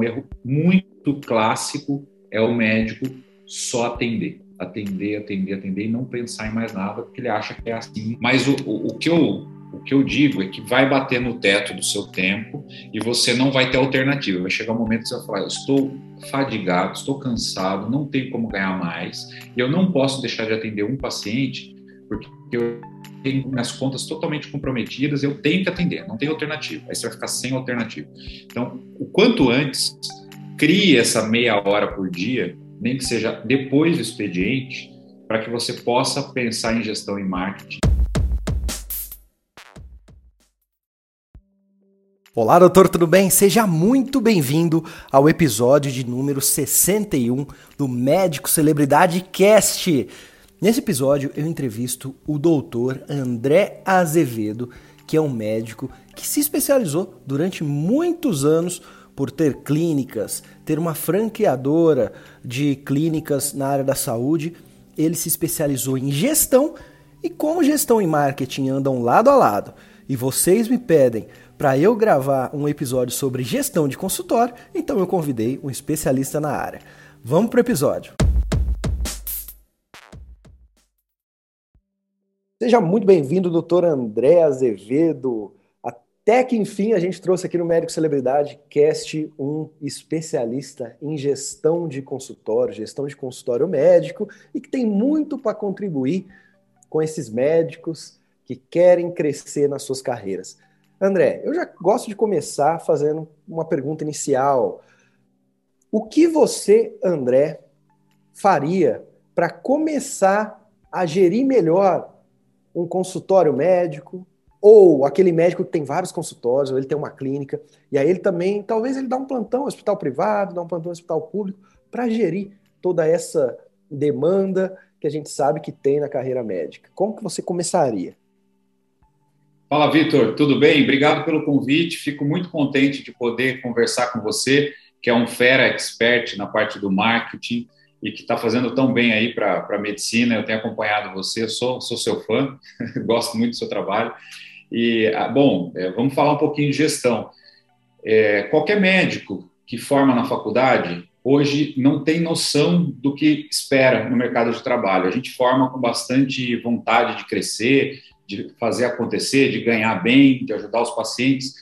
Um erro muito clássico é o médico só atender. Atender, atender, atender e não pensar em mais nada, porque ele acha que é assim. Mas o, o, o que eu o que eu digo é que vai bater no teto do seu tempo e você não vai ter alternativa. Vai chegar um momento que você vai falar: estou fadigado, estou cansado, não tenho como ganhar mais e eu não posso deixar de atender um paciente porque eu tenho minhas contas totalmente comprometidas, eu tenho que atender, não tem alternativa. Aí você vai ficar sem alternativa. Então, o quanto antes, crie essa meia hora por dia, nem que seja depois do expediente, para que você possa pensar em gestão e marketing. Olá, doutor, tudo bem? Seja muito bem-vindo ao episódio de número 61 do Médico Celebridade Cast. Nesse episódio eu entrevisto o doutor André Azevedo, que é um médico que se especializou durante muitos anos por ter clínicas, ter uma franqueadora de clínicas na área da saúde. Ele se especializou em gestão e como gestão e marketing andam lado a lado, e vocês me pedem para eu gravar um episódio sobre gestão de consultório, então eu convidei um especialista na área. Vamos para o episódio. Seja muito bem-vindo, doutor André Azevedo. Até que enfim a gente trouxe aqui no Médico Celebridade Cast um especialista em gestão de consultório, gestão de consultório médico e que tem muito para contribuir com esses médicos que querem crescer nas suas carreiras. André, eu já gosto de começar fazendo uma pergunta inicial. O que você, André, faria para começar a gerir melhor um consultório médico ou aquele médico que tem vários consultórios, ou ele tem uma clínica, e aí ele também, talvez ele dá um plantão hospital privado, dá um plantão hospital público, para gerir toda essa demanda que a gente sabe que tem na carreira médica. Como que você começaria? Fala, Vitor, tudo bem? Obrigado pelo convite. Fico muito contente de poder conversar com você, que é um fera expert na parte do marketing e que está fazendo tão bem aí para a medicina. Eu tenho acompanhado você, sou, sou seu fã, gosto muito do seu trabalho. E, ah, bom, é, vamos falar um pouquinho de gestão. É, qualquer médico que forma na faculdade, hoje não tem noção do que espera no mercado de trabalho. A gente forma com bastante vontade de crescer, de fazer acontecer, de ganhar bem, de ajudar os pacientes.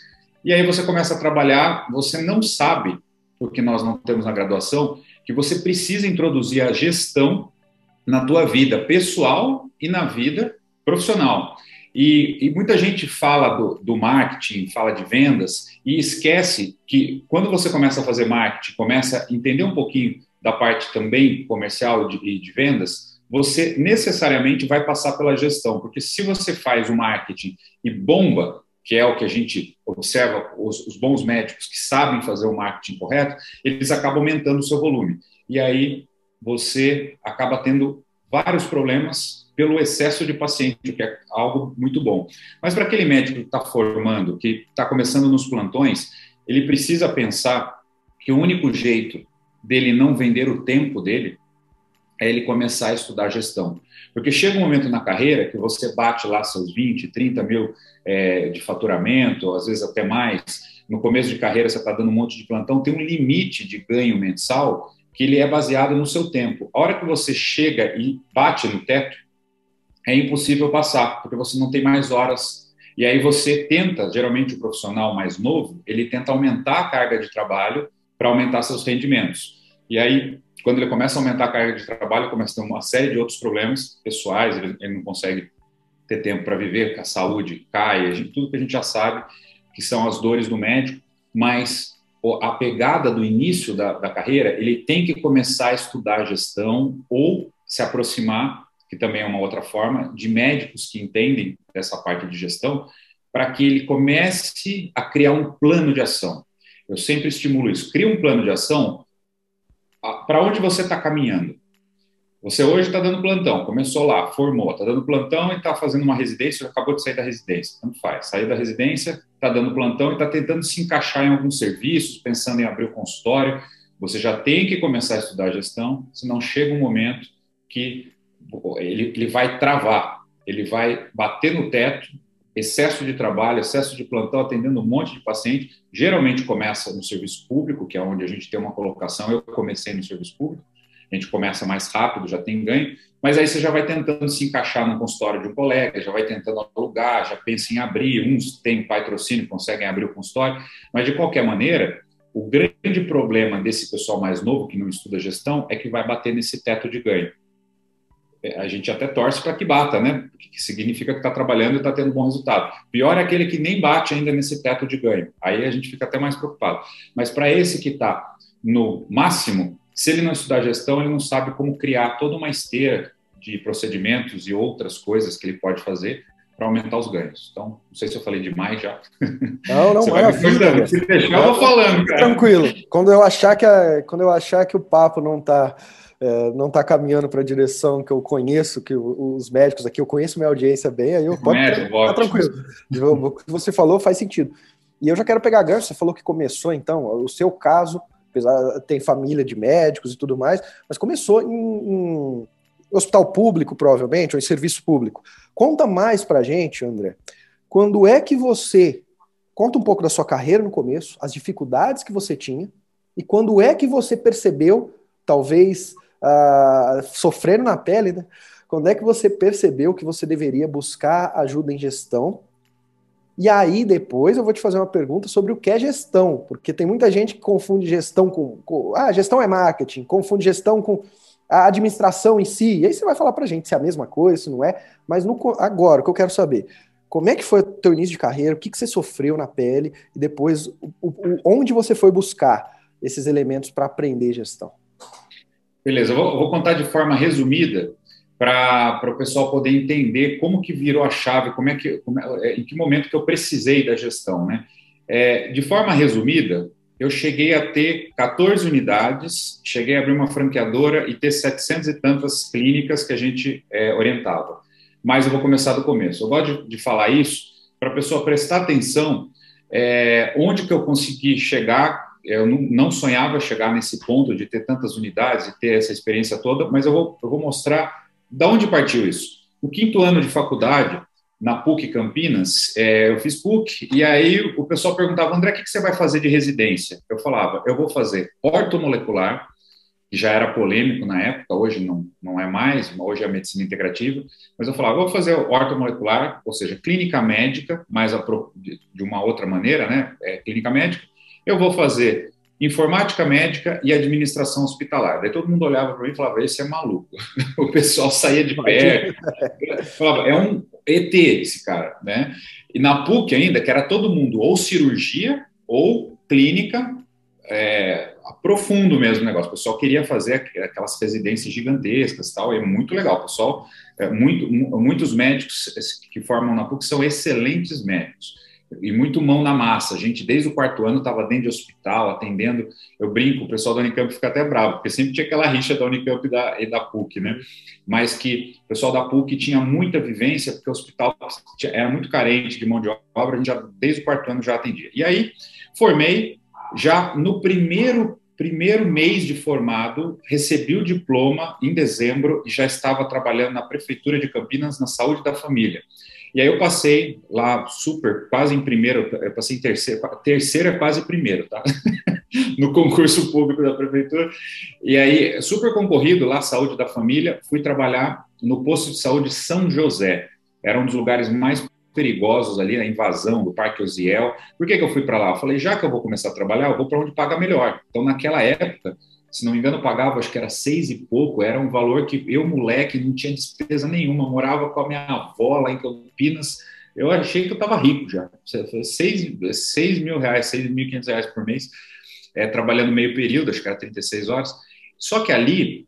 E aí você começa a trabalhar, você não sabe, porque nós não temos na graduação, que você precisa introduzir a gestão na tua vida pessoal e na vida profissional. E, e muita gente fala do, do, marketing, fala de vendas e esquece que quando você começa a fazer marketing, começa a entender um pouquinho da parte também comercial e de, de vendas, você necessariamente vai passar pela gestão, porque se você faz o marketing e bomba, que é o que a gente observa, os, os bons médicos que sabem fazer o marketing correto, eles acabam aumentando o seu volume. E aí você acaba tendo vários problemas pelo excesso de paciente, o que é algo muito bom. Mas para aquele médico que está formando, que está começando nos plantões, ele precisa pensar que o único jeito dele não vender o tempo dele é ele começar a estudar gestão. Porque chega um momento na carreira que você bate lá seus 20, 30 mil é, de faturamento, às vezes até mais. No começo de carreira você está dando um monte de plantão, tem um limite de ganho mensal que ele é baseado no seu tempo. A hora que você chega e bate no teto, é impossível passar, porque você não tem mais horas. E aí você tenta, geralmente o profissional mais novo, ele tenta aumentar a carga de trabalho para aumentar seus rendimentos. E aí quando ele começa a aumentar a carga de trabalho, começa a ter uma série de outros problemas pessoais, ele, ele não consegue ter tempo para viver, a saúde cai, a gente, tudo que a gente já sabe que são as dores do médico, mas a pegada do início da, da carreira, ele tem que começar a estudar gestão ou se aproximar, que também é uma outra forma, de médicos que entendem dessa parte de gestão, para que ele comece a criar um plano de ação. Eu sempre estimulo isso. Cria um plano de ação para onde você está caminhando? Você hoje está dando plantão, começou lá, formou, está dando plantão e está fazendo uma residência, acabou de sair da residência, tanto faz. Saiu da residência, está dando plantão e está tentando se encaixar em alguns serviços, pensando em abrir o consultório. Você já tem que começar a estudar gestão, senão chega um momento que ele, ele vai travar, ele vai bater no teto, excesso de trabalho, excesso de plantão, atendendo um monte de paciente. Geralmente começa no serviço público, que é onde a gente tem uma colocação. Eu comecei no serviço público, a gente começa mais rápido, já tem ganho, mas aí você já vai tentando se encaixar no consultório de um colega, já vai tentando alugar, já pensa em abrir. Uns têm patrocínio, conseguem abrir o consultório, mas de qualquer maneira, o grande problema desse pessoal mais novo que não estuda gestão é que vai bater nesse teto de ganho. É, a gente até torce para que bata, né? Porque significa que está trabalhando e está tendo bom resultado. Pior é aquele que nem bate ainda nesse teto de ganho. Aí a gente fica até mais preocupado. Mas para esse que está no máximo, se ele não estudar gestão, ele não sabe como criar toda uma esteira de procedimentos e outras coisas que ele pode fazer para aumentar os ganhos. Então, não sei se eu falei demais já. Não, não, Você vai me Se deixar, eu vou falando, cara. Tranquilo. Quando eu achar que, a, quando eu achar que o papo não está é, não está caminhando para a direção que eu conheço, que os médicos aqui, eu conheço minha audiência bem, aí eu ficar tá tranquilo. O que você falou faz sentido. E eu já quero pegar gancho, você falou que começou, então, o seu caso, apesar tem família de médicos e tudo mais, mas começou em, em hospital público, provavelmente, ou em serviço público. Conta mais para gente, André, quando é que você, conta um pouco da sua carreira no começo, as dificuldades que você tinha, e quando é que você percebeu, talvez uh, sofrendo na pele, né? Quando é que você percebeu que você deveria buscar ajuda em gestão? E aí, depois, eu vou te fazer uma pergunta sobre o que é gestão, porque tem muita gente que confunde gestão com. com ah, gestão é marketing, confunde gestão com a administração em si. E aí você vai falar para gente se é a mesma coisa, se não é. Mas no, agora, o que eu quero saber, como é que foi o teu início de carreira, o que, que você sofreu na pele, e depois, o, o, onde você foi buscar esses elementos para aprender gestão? Beleza, eu vou, eu vou contar de forma resumida para o pessoal poder entender como que virou a chave, como é que, como é, em que momento que eu precisei da gestão, né? É, de forma resumida, eu cheguei a ter 14 unidades, cheguei a abrir uma franqueadora e ter 700 e tantas clínicas que a gente é, orientava. Mas eu vou começar do começo. Eu gosto de, de falar isso para a pessoa prestar atenção é, onde que eu consegui chegar eu não sonhava chegar nesse ponto de ter tantas unidades e ter essa experiência toda, mas eu vou, eu vou mostrar de onde partiu isso. O quinto ano de faculdade, na PUC Campinas, é, eu fiz PUC, e aí o pessoal perguntava, André, o que você vai fazer de residência? Eu falava, eu vou fazer ortomolecular, que já era polêmico na época, hoje não, não é mais, hoje é a medicina integrativa, mas eu falava, vou fazer ortomolecular, ou seja, clínica médica, mas de uma outra maneira, né, é, clínica médica, eu vou fazer informática médica e administração hospitalar. Daí todo mundo olhava para mim e falava, esse é maluco. o pessoal saía de pé, falava, é um ET esse cara, né? E na PUC ainda, que era todo mundo ou cirurgia ou clínica, é, profundo mesmo o negócio. O pessoal queria fazer aquelas residências gigantescas tal, e é muito legal. O pessoal, é, muito, muitos médicos que formam na PUC são excelentes médicos e muito mão na massa. A gente, desde o quarto ano, estava dentro de hospital, atendendo. Eu brinco, o pessoal da Unicamp fica até bravo, porque sempre tinha aquela rixa da Unicamp e da, e da PUC, né? Mas que o pessoal da PUC tinha muita vivência, porque o hospital era muito carente de mão de obra, a gente já, desde o quarto ano já atendia. E aí, formei, já no primeiro primeiro mês de formado, recebi o diploma em dezembro e já estava trabalhando na prefeitura de Campinas na saúde da família. E aí eu passei lá super, quase em primeiro, eu passei em terceiro, terceiro é quase primeiro, tá? no concurso público da prefeitura. E aí, super concorrido lá, saúde da família, fui trabalhar no posto de saúde São José. Era um dos lugares mais perigosos ali, a invasão do Parque Osiel. Por que, que eu fui para lá? Eu falei, já que eu vou começar a trabalhar, eu vou para onde paga melhor. Então, naquela época, se não me engano, pagava, acho que era seis e pouco, era um valor que eu, moleque, não tinha despesa nenhuma, morava com a minha avó lá em Campinas, eu achei que eu estava rico já, seis, seis mil reais, seis mil quinhentos reais por mês, é, trabalhando meio período, acho que era 36 horas, só que ali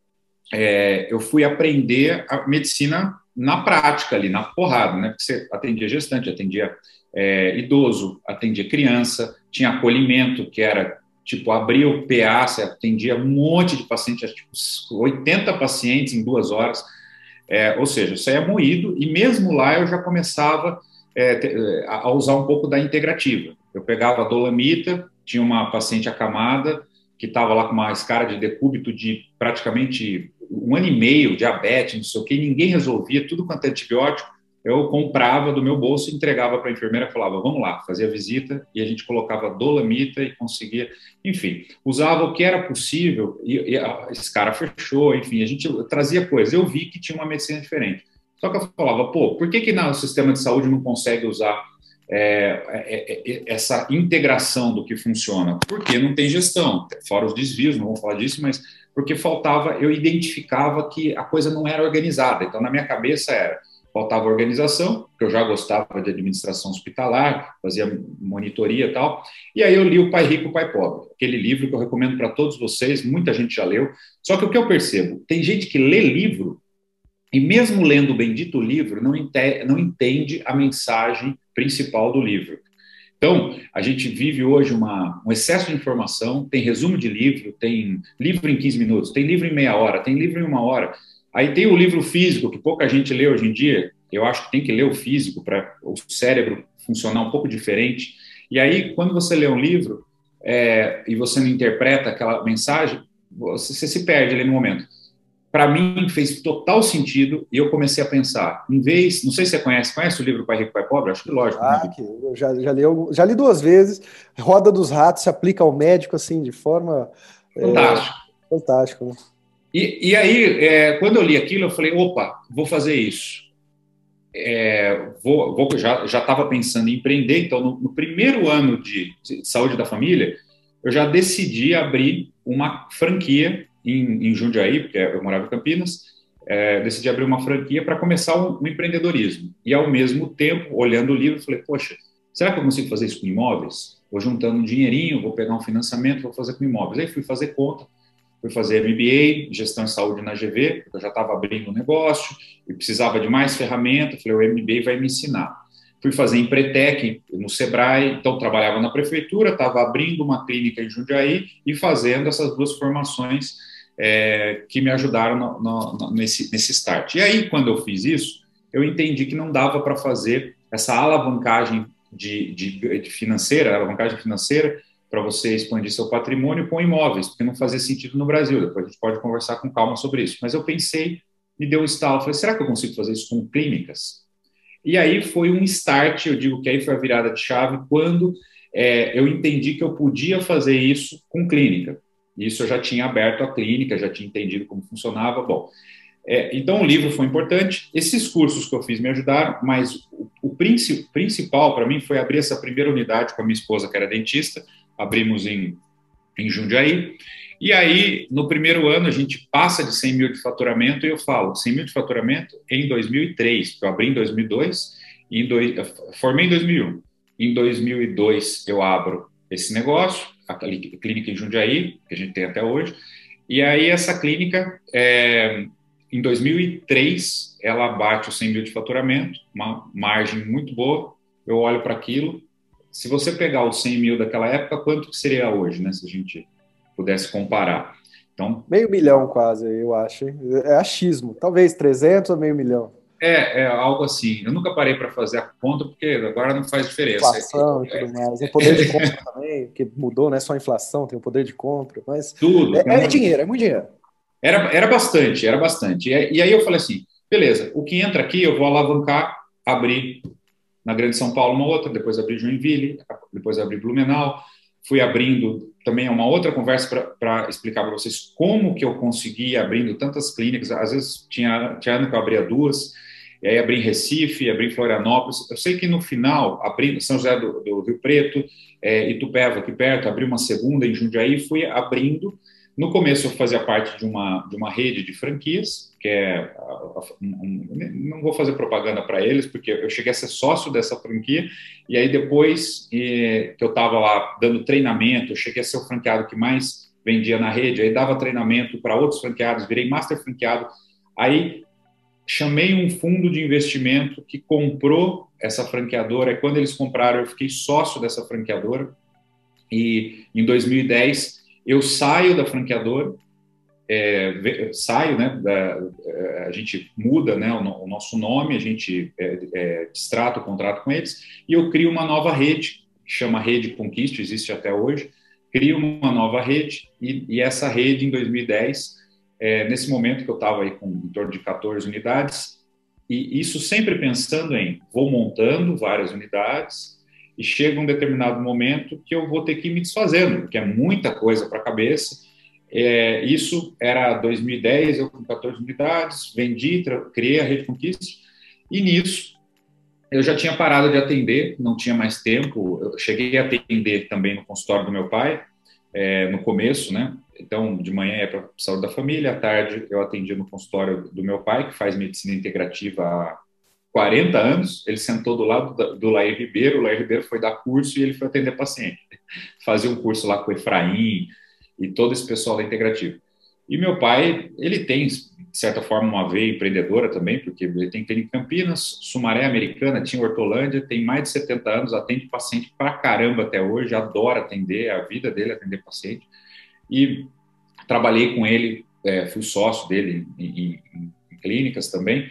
é, eu fui aprender a medicina na prática ali, na porrada, né, porque você atendia gestante, atendia é, idoso, atendia criança, tinha acolhimento, que era tipo, abria o PA, você atendia um monte de pacientes, tipo, 80 pacientes em duas horas, é, ou seja, isso é moído, e mesmo lá eu já começava é, a usar um pouco da integrativa. Eu pegava a dolamita, tinha uma paciente acamada, que estava lá com uma escara de decúbito de praticamente um ano e meio, diabetes, não sei o que, ninguém resolvia, tudo quanto é antibiótico, eu comprava do meu bolso, entregava para a enfermeira, falava, vamos lá, fazia visita e a gente colocava dolamita e conseguia, enfim, usava o que era possível e, e esse cara fechou, enfim, a gente trazia coisas. Eu vi que tinha uma medicina diferente. Só que eu falava, pô, por que que no sistema de saúde não consegue usar é, é, é, essa integração do que funciona? Porque não tem gestão, fora os desvios, não vou falar disso, mas porque faltava, eu identificava que a coisa não era organizada. Então, na minha cabeça era faltava organização, que eu já gostava de administração hospitalar, fazia monitoria e tal. E aí eu li O Pai Rico, o Pai Pobre, aquele livro que eu recomendo para todos vocês, muita gente já leu. Só que o que eu percebo, tem gente que lê livro e mesmo lendo o bendito livro, não entende, não entende a mensagem principal do livro. Então, a gente vive hoje uma, um excesso de informação, tem resumo de livro, tem livro em 15 minutos, tem livro em meia hora, tem livro em uma hora. Aí tem o livro físico, que pouca gente lê hoje em dia. Eu acho que tem que ler o físico para o cérebro funcionar um pouco diferente. E aí, quando você lê um livro é, e você não interpreta aquela mensagem, você, você se perde ali no momento. Para mim, fez total sentido e eu comecei a pensar, em vez, não sei se você conhece, conhece o livro Pai Rico, Pai Pobre? Acho que lógico. Né? Ah, né? que eu já, já, li, já li duas vezes. Roda dos Ratos se aplica ao médico, assim, de forma... Fantástico. É, fantástico, né? E, e aí, é, quando eu li aquilo, eu falei: opa, vou fazer isso. É, vou, vou, já estava pensando em empreender, então, no, no primeiro ano de, de, saúde da família, eu já decidi abrir uma franquia em, em Jundiaí, porque eu morava em Campinas, é, decidi abrir uma franquia para começar o, o, empreendedorismo. E, ao mesmo tempo, olhando o livro, falei: poxa, será que eu consigo fazer isso com imóveis? Vou juntando um dinheirinho, vou pegar um financiamento, vou fazer com imóveis. Aí fui fazer conta fui fazer MBA, gestão de saúde na GV, porque eu já estava abrindo um negócio e precisava de mais ferramenta. Falei, o MBA vai me ensinar. Fui fazer Empretec no Sebrae, então trabalhava na prefeitura, estava abrindo uma clínica em Jundiaí e fazendo essas duas formações é, que me ajudaram no, no, nesse, nesse start. E aí, quando eu fiz isso, eu entendi que não dava para fazer essa alavancagem de, de, de financeira, alavancagem financeira, para você expandir seu patrimônio com imóveis, porque não fazia sentido no Brasil. Depois a gente pode conversar com calma sobre isso. Mas eu pensei, me deu um estalo, falei, será que eu consigo fazer isso com clínicas? E aí foi um start, eu digo que aí foi a virada de chave, quando é, eu entendi que eu podia fazer isso com clínica. Isso eu já tinha aberto a clínica, já tinha entendido como funcionava. Bom, é, então o livro foi importante. Esses cursos que eu fiz me ajudaram, mas o, o principal para mim foi abrir essa primeira unidade com a minha esposa, que era dentista, abrimos em, em Jundiaí. E aí, no primeiro ano, a gente passa de 100 mil de faturamento, e eu falo 100 mil de faturamento em 2003, eu abri em 2002, e em dois, formei em 2001. Em 2002, eu abro esse negócio, a clínica em Jundiaí, que a gente tem até hoje, e aí essa clínica, é, em 2003, ela bate os 100 mil de faturamento, uma margem muito boa, eu olho para aquilo, se você pegar os 100 mil daquela época, quanto seria hoje, né? Se a gente pudesse comparar. Então, meio milhão quase, eu acho. É achismo. Talvez 300 ou meio milhão. É, é algo assim. Eu nunca parei para fazer a conta, porque agora não faz diferença. Inflação e tudo mais. O poder de compra também, que mudou, não é só a inflação, tem o poder de compra, mas. Tudo. É, é dinheiro, é muito dinheiro. Era, era bastante, era bastante. E, e aí eu falei assim: beleza, o que entra aqui eu vou alavancar, abrir na Grande São Paulo uma outra, depois abri Joinville, depois abri Blumenau, fui abrindo também uma outra conversa para explicar para vocês como que eu consegui abrindo tantas clínicas, às vezes tinha, tinha ano que eu abria duas, e aí abri em Recife, abri em Florianópolis, eu sei que no final, abri São José do, do Rio Preto, é, Itupeva aqui perto, abri uma segunda em Jundiaí, fui abrindo, no começo eu fazia parte de uma, de uma rede de franquias, que é, um, não vou fazer propaganda para eles, porque eu cheguei a ser sócio dessa franquia, e aí depois que eu estava lá dando treinamento, eu cheguei a ser o franqueado que mais vendia na rede, aí dava treinamento para outros franqueados, virei master franqueado, aí chamei um fundo de investimento que comprou essa franqueadora, quando eles compraram eu fiquei sócio dessa franqueadora, e em 2010 eu saio da franqueadora, é, saio, né, da, é, a gente muda né, o, o, nosso nome, a gente é, é, distrata o contrato com eles, e eu crio uma nova rede, que chama Rede Conquista, existe até hoje, crio uma nova rede, e, e essa rede, em 2010, é, nesse momento que eu estava aí com em torno de 14 unidades, e isso sempre pensando em vou montando várias unidades e chega um determinado momento que eu vou ter que ir me desfazendo, porque é muita coisa para a cabeça. É, isso era 2010, eu com 14 unidades, vendi, criei a Rede Conquista, e nisso eu já tinha parado de atender, não tinha mais tempo. Eu cheguei a atender também no consultório do meu pai, é, no começo, né? Então, de manhã é para saúde da família, à tarde eu atendia no consultório do meu pai, que faz medicina integrativa há 40 anos. Ele sentou do lado do Lair Ribeiro, o Lair Ribeiro foi dar curso e ele foi atender paciente. Fazia um curso lá com o Efraim e todo esse pessoal da integrativa. E meu pai, ele tem, de certa forma, uma veia empreendedora também, porque ele tem clínica em Campinas, Sumaré Americana, tinha Hortolândia, tem mais de 70 anos, atende paciente pra caramba até hoje, adora atender, a vida dele é atender paciente e trabalhei com ele, é, fui sócio dele em, em, em, clínicas também,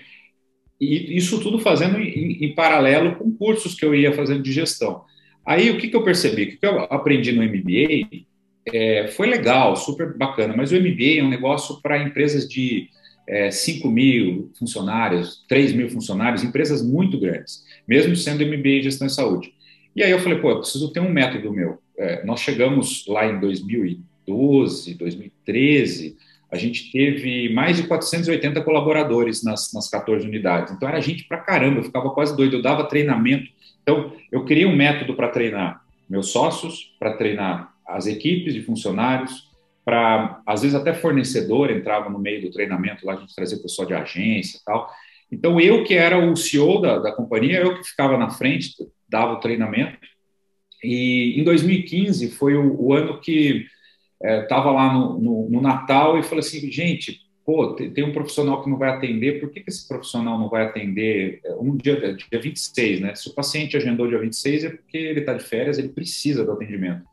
e isso tudo fazendo em, em, paralelo com cursos que eu ia fazendo de gestão. Aí o que, que eu percebi? O que, eu aprendi no MBA é, foi legal, super bacana, mas o MBA é um negócio para empresas de é, 5 mil funcionários, 3 mil funcionários, empresas muito grandes, mesmo sendo MBA em gestão e saúde. E aí eu falei, pô, eu preciso ter um método meu. É, nós chegamos lá em 2000 2012, 2013, a gente teve mais de 480 colaboradores nas, nas 14 unidades. Então, era gente pra caramba, eu ficava quase doido, eu dava treinamento. Então, eu criei um método para treinar meus sócios, para treinar as equipes de funcionários, para, às vezes, até fornecedor entrava no meio do treinamento, lá a gente trazia pessoal de agência e tal. Então, eu que era o CEO da, da companhia, eu que ficava na frente, dava o treinamento. E em 2015 foi o, o ano que estava é, lá no, no, no, Natal e falei assim, gente, pô, tem, tem, um profissional que não vai atender, por que, que esse profissional não vai atender é, um dia, é, dia 26, né? Se o paciente agendou dia 26 é porque ele está de férias, ele precisa do atendimento.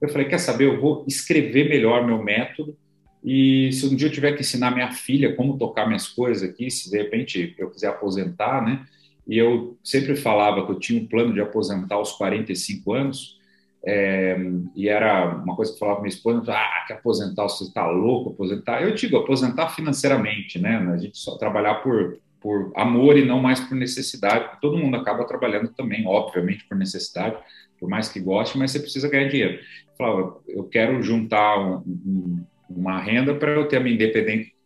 Eu falei, quer saber, eu vou escrever melhor meu método e se um dia eu tiver que ensinar minha filha como tocar minhas coisas aqui, se de repente eu quiser aposentar, né? E eu sempre falava que eu tinha um plano de aposentar aos 45 anos, é, e era uma coisa que eu falava com minha esposa, ah, que aposentar, você está louco, aposentar. Eu digo, aposentar financeiramente, né? A gente só trabalhar por, por amor e não mais por necessidade, todo mundo acaba trabalhando também, obviamente, por necessidade, por mais que goste, mas você precisa ganhar dinheiro. Eu falava, eu quero juntar um, um, uma renda para eu ter a minha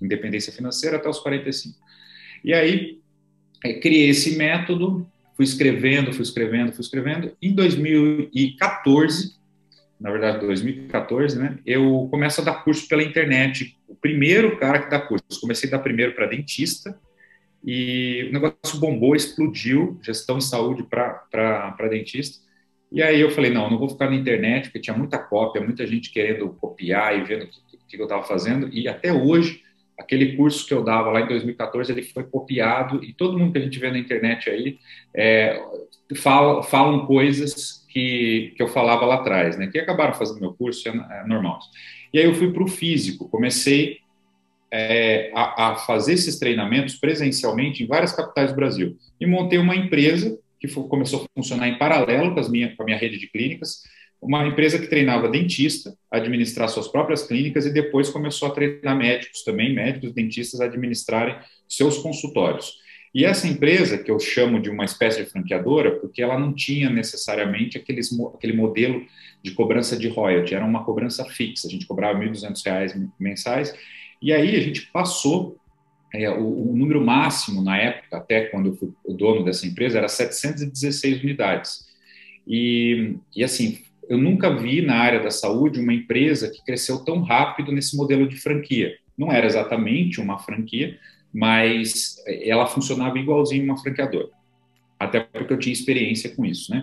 independência financeira até os 45. E aí, é, criei esse método, fui escrevendo, fui escrevendo, fui escrevendo. Em 2014, na verdade 2014, né, eu começo a dar curso pela internet. O primeiro cara que dá curso, comecei a dar primeiro para dentista e o negócio bombou, explodiu, gestão de saúde para dentista. E aí eu falei, não, não vou ficar na internet, porque tinha muita cópia, muita gente querendo copiar e vendo o que, que eu estava fazendo. E até hoje aquele curso que eu dava lá em 2014, ele foi copiado e todo mundo que a gente vê na internet aí é, fala, falam coisas que, que eu falava lá atrás, né? Que acabaram fazendo meu curso, é, é normal. E aí eu fui para o físico, comecei é, a, a, fazer esses treinamentos presencialmente em várias capitais do Brasil e montei uma empresa que foi, começou a funcionar em paralelo com, minha, com a minha rede de clínicas, uma empresa que treinava dentista a administrar suas próprias clínicas e depois começou a treinar médicos também, médicos dentistas a administrarem seus consultórios. E essa empresa, que eu chamo de uma espécie de franqueadora, porque ela não tinha necessariamente aqueles, aquele modelo de cobrança de royalty, era uma cobrança fixa, a gente cobrava R$ 1.200 mensais, e aí a gente passou, é, o, o, número máximo na época, até quando eu fui o dono dessa empresa, era 716 unidades. E, e assim, eu nunca vi na área da saúde uma empresa que cresceu tão rápido nesse modelo de franquia. Não era exatamente uma franquia, mas ela funcionava igualzinho uma franqueadora. Até porque eu tinha experiência com isso, né?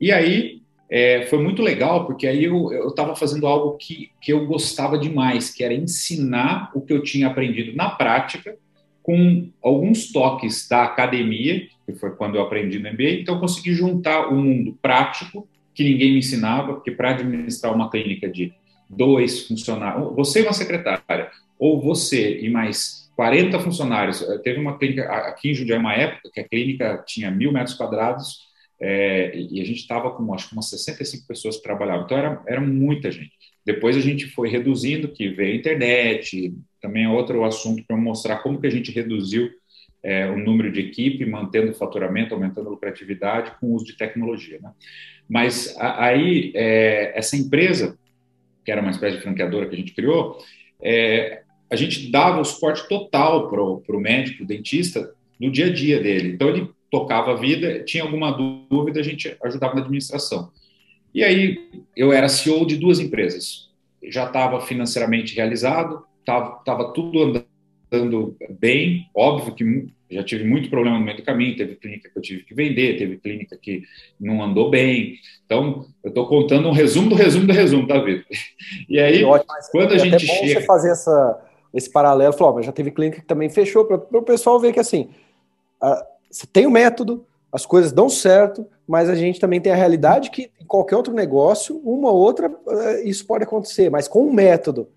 E aí é, foi muito legal, porque aí eu estava fazendo algo que, que eu gostava demais, que era ensinar o que eu tinha aprendido na prática, com alguns toques da academia, que foi quando eu aprendi no MBA, então eu consegui juntar o mundo prático que ninguém me ensinava, porque para administrar uma clínica de dois funcionários, você e uma secretária, ou você e mais 40 funcionários, eh, teve uma clínica aqui em Jundiaí, uma época que a clínica tinha mil metros quadrados é, e a gente estava com, acho que umas 65 pessoas que trabalhavam, então era, era muita gente. Depois a gente foi reduzindo, que veio a internet, também é outro assunto para mostrar como que a gente reduziu é, o número de equipe, mantendo o faturamento, aumentando a lucratividade com o uso de tecnologia. Né? Mas aí, é, essa empresa, que era uma espécie de franqueadora que a gente criou, é, a gente dava o suporte total para o médico, dentista, no dia a dia dele. Então, ele tocava a vida, tinha alguma dúvida, a gente ajudava na administração. E aí, eu era CEO de duas empresas. Já estava financeiramente realizado, estava tudo andando bem. Óbvio que já tive muito problema no meio do caminho, teve clínica que eu tive que vender, teve clínica que não andou bem. Então, eu estou contando um resumo do resumo do resumo, tá, Vitor? E aí, ótimo, quando a gente até bom chega... você fazer essa, esse paralelo, falou, mas já teve clínica que também fechou, para o pessoal ver que, assim, a, você tem o método, as coisas dão certo, mas a gente também tem a realidade que em qualquer outro negócio, uma ou outra, eh, isso pode acontecer, mas com o método,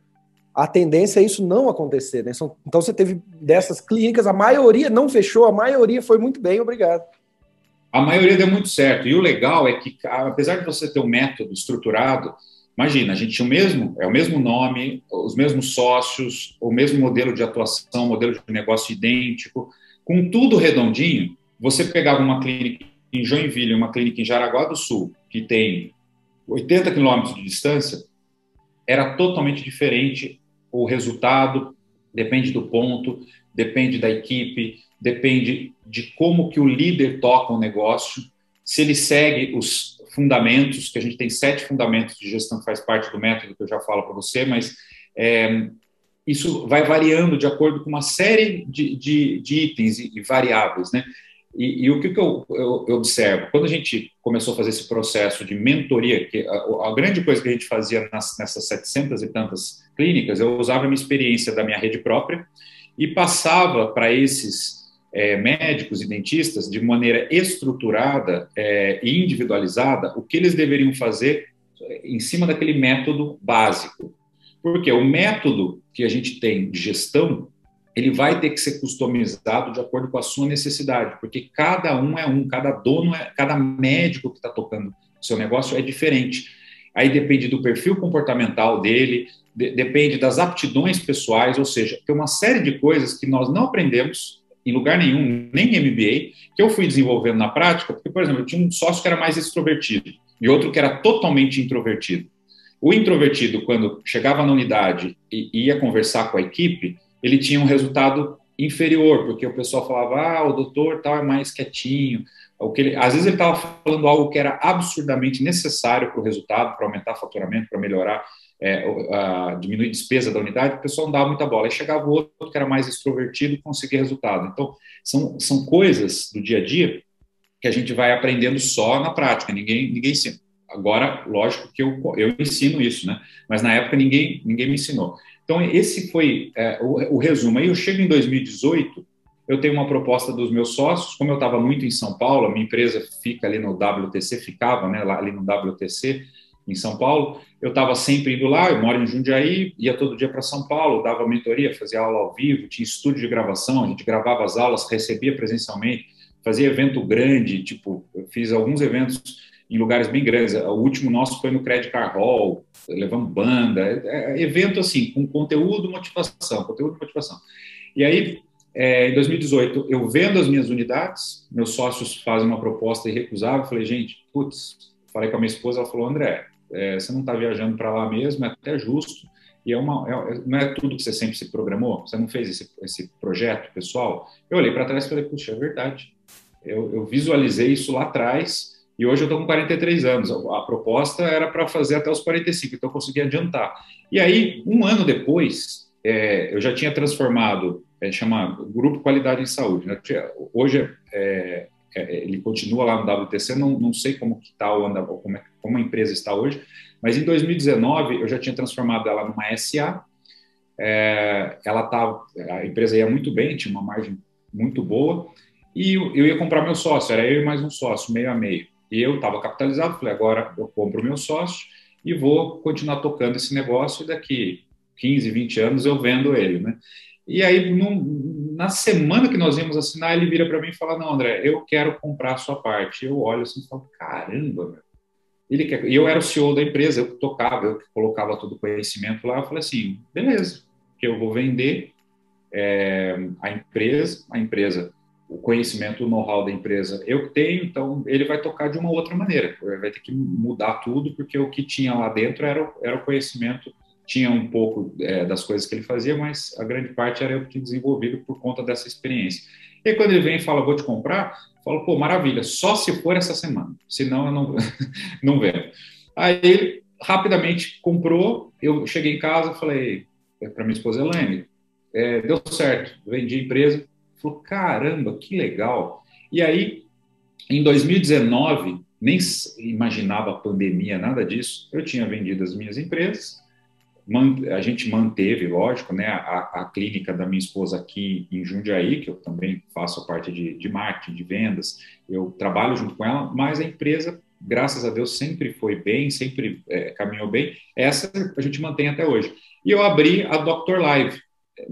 a tendência é isso não acontecer. Né? Então você teve dessas clínicas, a maioria não fechou, a maioria foi muito bem, obrigado. A maioria deu muito certo. E o legal é que, apesar de você ter um método estruturado, imagina, a gente tinha o mesmo, é o mesmo nome, os mesmos sócios, o mesmo modelo de atuação, modelo de negócio idêntico, com tudo redondinho, você pegava uma clínica em Joinville, uma clínica em Jaraguá do Sul, que tem 80 quilômetros de distância, era totalmente diferente o resultado depende do ponto, depende da equipe, depende de como que o líder toca o negócio, se ele segue os fundamentos, que a gente tem sete fundamentos de gestão que faz parte do método que eu já falo para você, mas é, isso vai variando de acordo com uma série de, de, de itens e, variáveis, né? E, e, o que, que eu, eu, eu, observo? Quando a gente começou a fazer esse processo de mentoria, que a, a grande coisa que a gente fazia nas, nessas 700 e tantas clínicas, eu usava a minha experiência da minha rede própria e passava para esses é, médicos e dentistas, de maneira estruturada é, e individualizada, o que eles deveriam fazer em cima daquele método básico. Porque o método que a gente tem de gestão, ele vai ter que ser customizado de acordo com a sua necessidade, porque cada um é um, cada dono é, cada médico que está tocando seu negócio é diferente. Aí depende do perfil comportamental dele, de, depende das aptidões pessoais, ou seja, tem uma série de coisas que nós não aprendemos em lugar nenhum, nem em MBA, que eu fui desenvolvendo na prática, porque, por exemplo, eu tinha um sócio que era mais extrovertido e outro que era totalmente introvertido. O introvertido, quando chegava na unidade e ia conversar com a equipe, ele tinha um resultado inferior, porque o pessoal falava, ah, o doutor tal é mais quietinho. O que ele, às vezes ele estava falando algo que era absurdamente necessário para o resultado, para aumentar o faturamento, para melhorar, é, a, diminuir a despesa da unidade, o pessoal não dava muita bola. Aí chegava outro que era mais extrovertido e conseguia resultado. Então, são, são coisas do dia a dia que a gente vai aprendendo só na prática, ninguém, ninguém ensina. Agora, lógico que eu, eu ensino isso, né? Mas na época ninguém, ninguém me ensinou. Então, esse foi é, o, o, resumo. Aí eu chego em 2018, eu tenho uma proposta dos meus sócios, como eu estava muito em São Paulo, a minha empresa fica ali no WTC, ficava né, lá, ali no WTC, em São Paulo, eu estava sempre indo lá, eu moro em Jundiaí, ia todo dia para São Paulo, dava mentoria, fazia aula ao vivo, tinha estúdio de gravação, a gente gravava as aulas, recebia presencialmente, fazia evento grande, tipo, eu fiz alguns eventos em lugares bem grandes. O último nosso foi no Credit Car Hall, levando banda, é, é, evento assim, com conteúdo, motivação, conteúdo, motivação. E aí, é, em 2018, eu vendo as minhas unidades, meus sócios fazem uma proposta irrecusável, falei, gente, putz, falei com a minha esposa, ela falou, André, é, você não está viajando para lá mesmo, é até justo, e é uma, é, não é tudo que você sempre se programou, você não fez esse, esse projeto pessoal. Eu olhei para trás e falei, puxa, é verdade. Eu, eu visualizei isso lá atrás, e hoje eu estou com 43 anos. A proposta era para fazer até os 45, então eu consegui adiantar. E aí, um ano depois, é, eu já tinha transformado, é, chama Grupo Qualidade em Saúde. Né? Hoje é, é ele continua lá no WTC, não, não sei como que está ou como, é, como a empresa está hoje, mas em 2019 eu já tinha transformado ela numa SA. É, ela tá, a empresa ia muito bem, tinha uma margem muito boa, e eu, eu ia comprar meu sócio, era eu e mais um sócio, meio a meio. E eu estava capitalizado, falei, agora eu compro o meu sócio e vou continuar tocando esse negócio e daqui 15, 20 anos eu vendo ele, né? E aí, na semana que nós íamos assinar, ele vira para mim e fala, não, André, eu quero comprar a sua parte. Eu olho assim e falo, caramba, meu. Ele quer... E eu era o CEO da empresa, eu que tocava, eu que colocava todo o conhecimento lá. Eu falei assim, beleza, que eu vou vender, é, a empresa, a empresa, o conhecimento, o know-how da empresa eu tenho, então ele vai tocar de uma outra maneira, vai ter que mudar tudo, porque o que tinha lá dentro era, era o conhecimento, tinha um pouco é, das coisas que ele fazia, mas a grande parte era eu que desenvolvido por conta dessa experiência. E quando ele vem e fala, vou te comprar, eu falo, pô, maravilha, só se for essa semana, senão eu não, não vendo. Aí ele rapidamente comprou, eu cheguei em casa, falei para minha esposa Elaine, é, deu certo, vendi a empresa. Falou, caramba, que legal. E aí, em 2019, nem imaginava a pandemia, nada disso, eu tinha vendido as minhas empresas, a gente manteve, lógico, né, a, a, clínica da minha esposa aqui em Jundiaí, que eu também faço a parte de, de marketing, de vendas, eu trabalho junto com ela, mas a empresa, graças a Deus, sempre foi bem, sempre é, caminhou bem, essa a gente mantém até hoje. E eu abri a Doctor Live,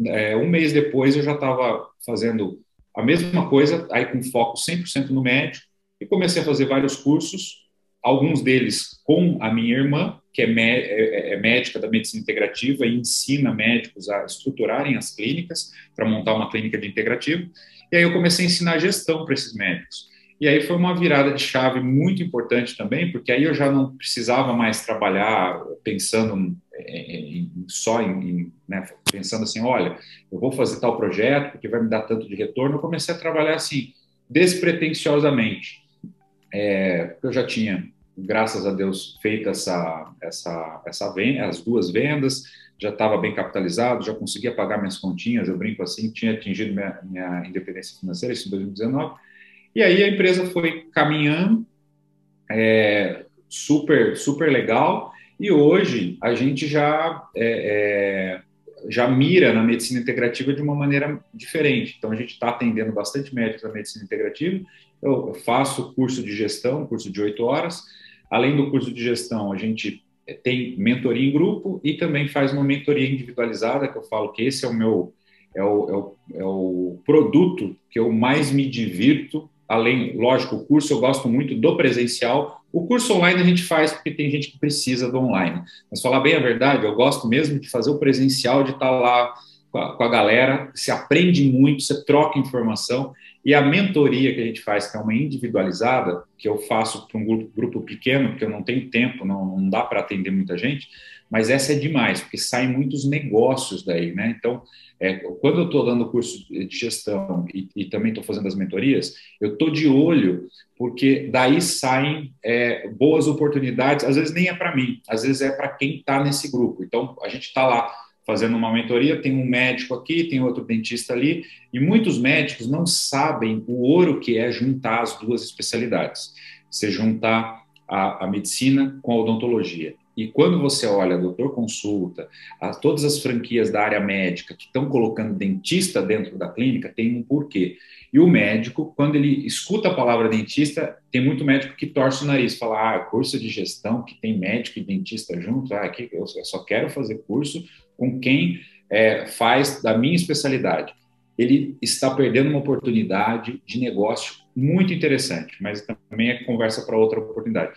é, um mês depois eu já estava fazendo a mesma coisa, aí com foco 100% no médico, e comecei a fazer vários cursos, alguns deles com a minha irmã, que é, é, é médica da medicina integrativa e ensina médicos a estruturarem as clínicas para montar uma clínica de integrativo. E aí eu comecei a ensinar gestão para esses médicos. E aí foi uma virada de chave muito importante também, porque aí eu já não precisava mais trabalhar pensando em, só em, né, pensando assim, olha, eu vou fazer tal projeto porque vai me dar tanto de retorno. Eu comecei a trabalhar assim despretensiosamente. É, eu já tinha, graças a Deus, feito essa essa essa venda, as duas vendas, já estava bem capitalizado, já conseguia pagar minhas continhas. Eu brinco assim, tinha atingido minha, minha independência financeira isso em 2019 e aí a empresa foi caminhando, é, super, super legal, e hoje a gente já, é, é, já mira na medicina integrativa de uma maneira diferente. Então a gente está atendendo bastante médicos da medicina integrativa. Eu faço curso de gestão, curso de oito horas. Além do curso de gestão, a gente tem mentoria em grupo e também faz uma mentoria individualizada, que eu falo que esse é o meu é o, é o, é o produto que eu mais me divirto além, lógico, o curso eu gosto muito do presencial. O curso online a gente faz porque tem gente que precisa do online. Mas falar bem a verdade, eu gosto mesmo de fazer o presencial, de estar lá com a, com a galera, se aprende muito, você troca informação. E a mentoria que a gente faz, que é uma individualizada, que eu faço para um grupo, grupo, pequeno, porque eu não tenho tempo, não, não dá para atender muita gente, mas essa é demais, porque saem muitos negócios daí, né? Então, é, quando eu estou dando curso de gestão e, e também estou fazendo as mentorias, eu estou de olho, porque daí saem é, boas oportunidades, às vezes nem é para mim, às vezes é para quem está nesse grupo. Então, a gente está lá fazendo uma mentoria, tem um médico aqui, tem outro dentista ali, e muitos médicos não sabem o ouro que é juntar as duas especialidades. Você juntar a, a medicina com a odontologia. E quando você olha doutor consulta, a, todas as franquias da área médica que estão colocando dentista dentro da clínica, tem um porquê. E o médico, quando ele escuta a palavra dentista, tem muito médico que torce o nariz, fala, ah, curso de gestão que tem médico e dentista junto, ah, aqui eu só quero fazer curso com quem é, faz da minha especialidade. Ele está perdendo uma oportunidade de negócio muito interessante, mas também é conversa para outra oportunidade.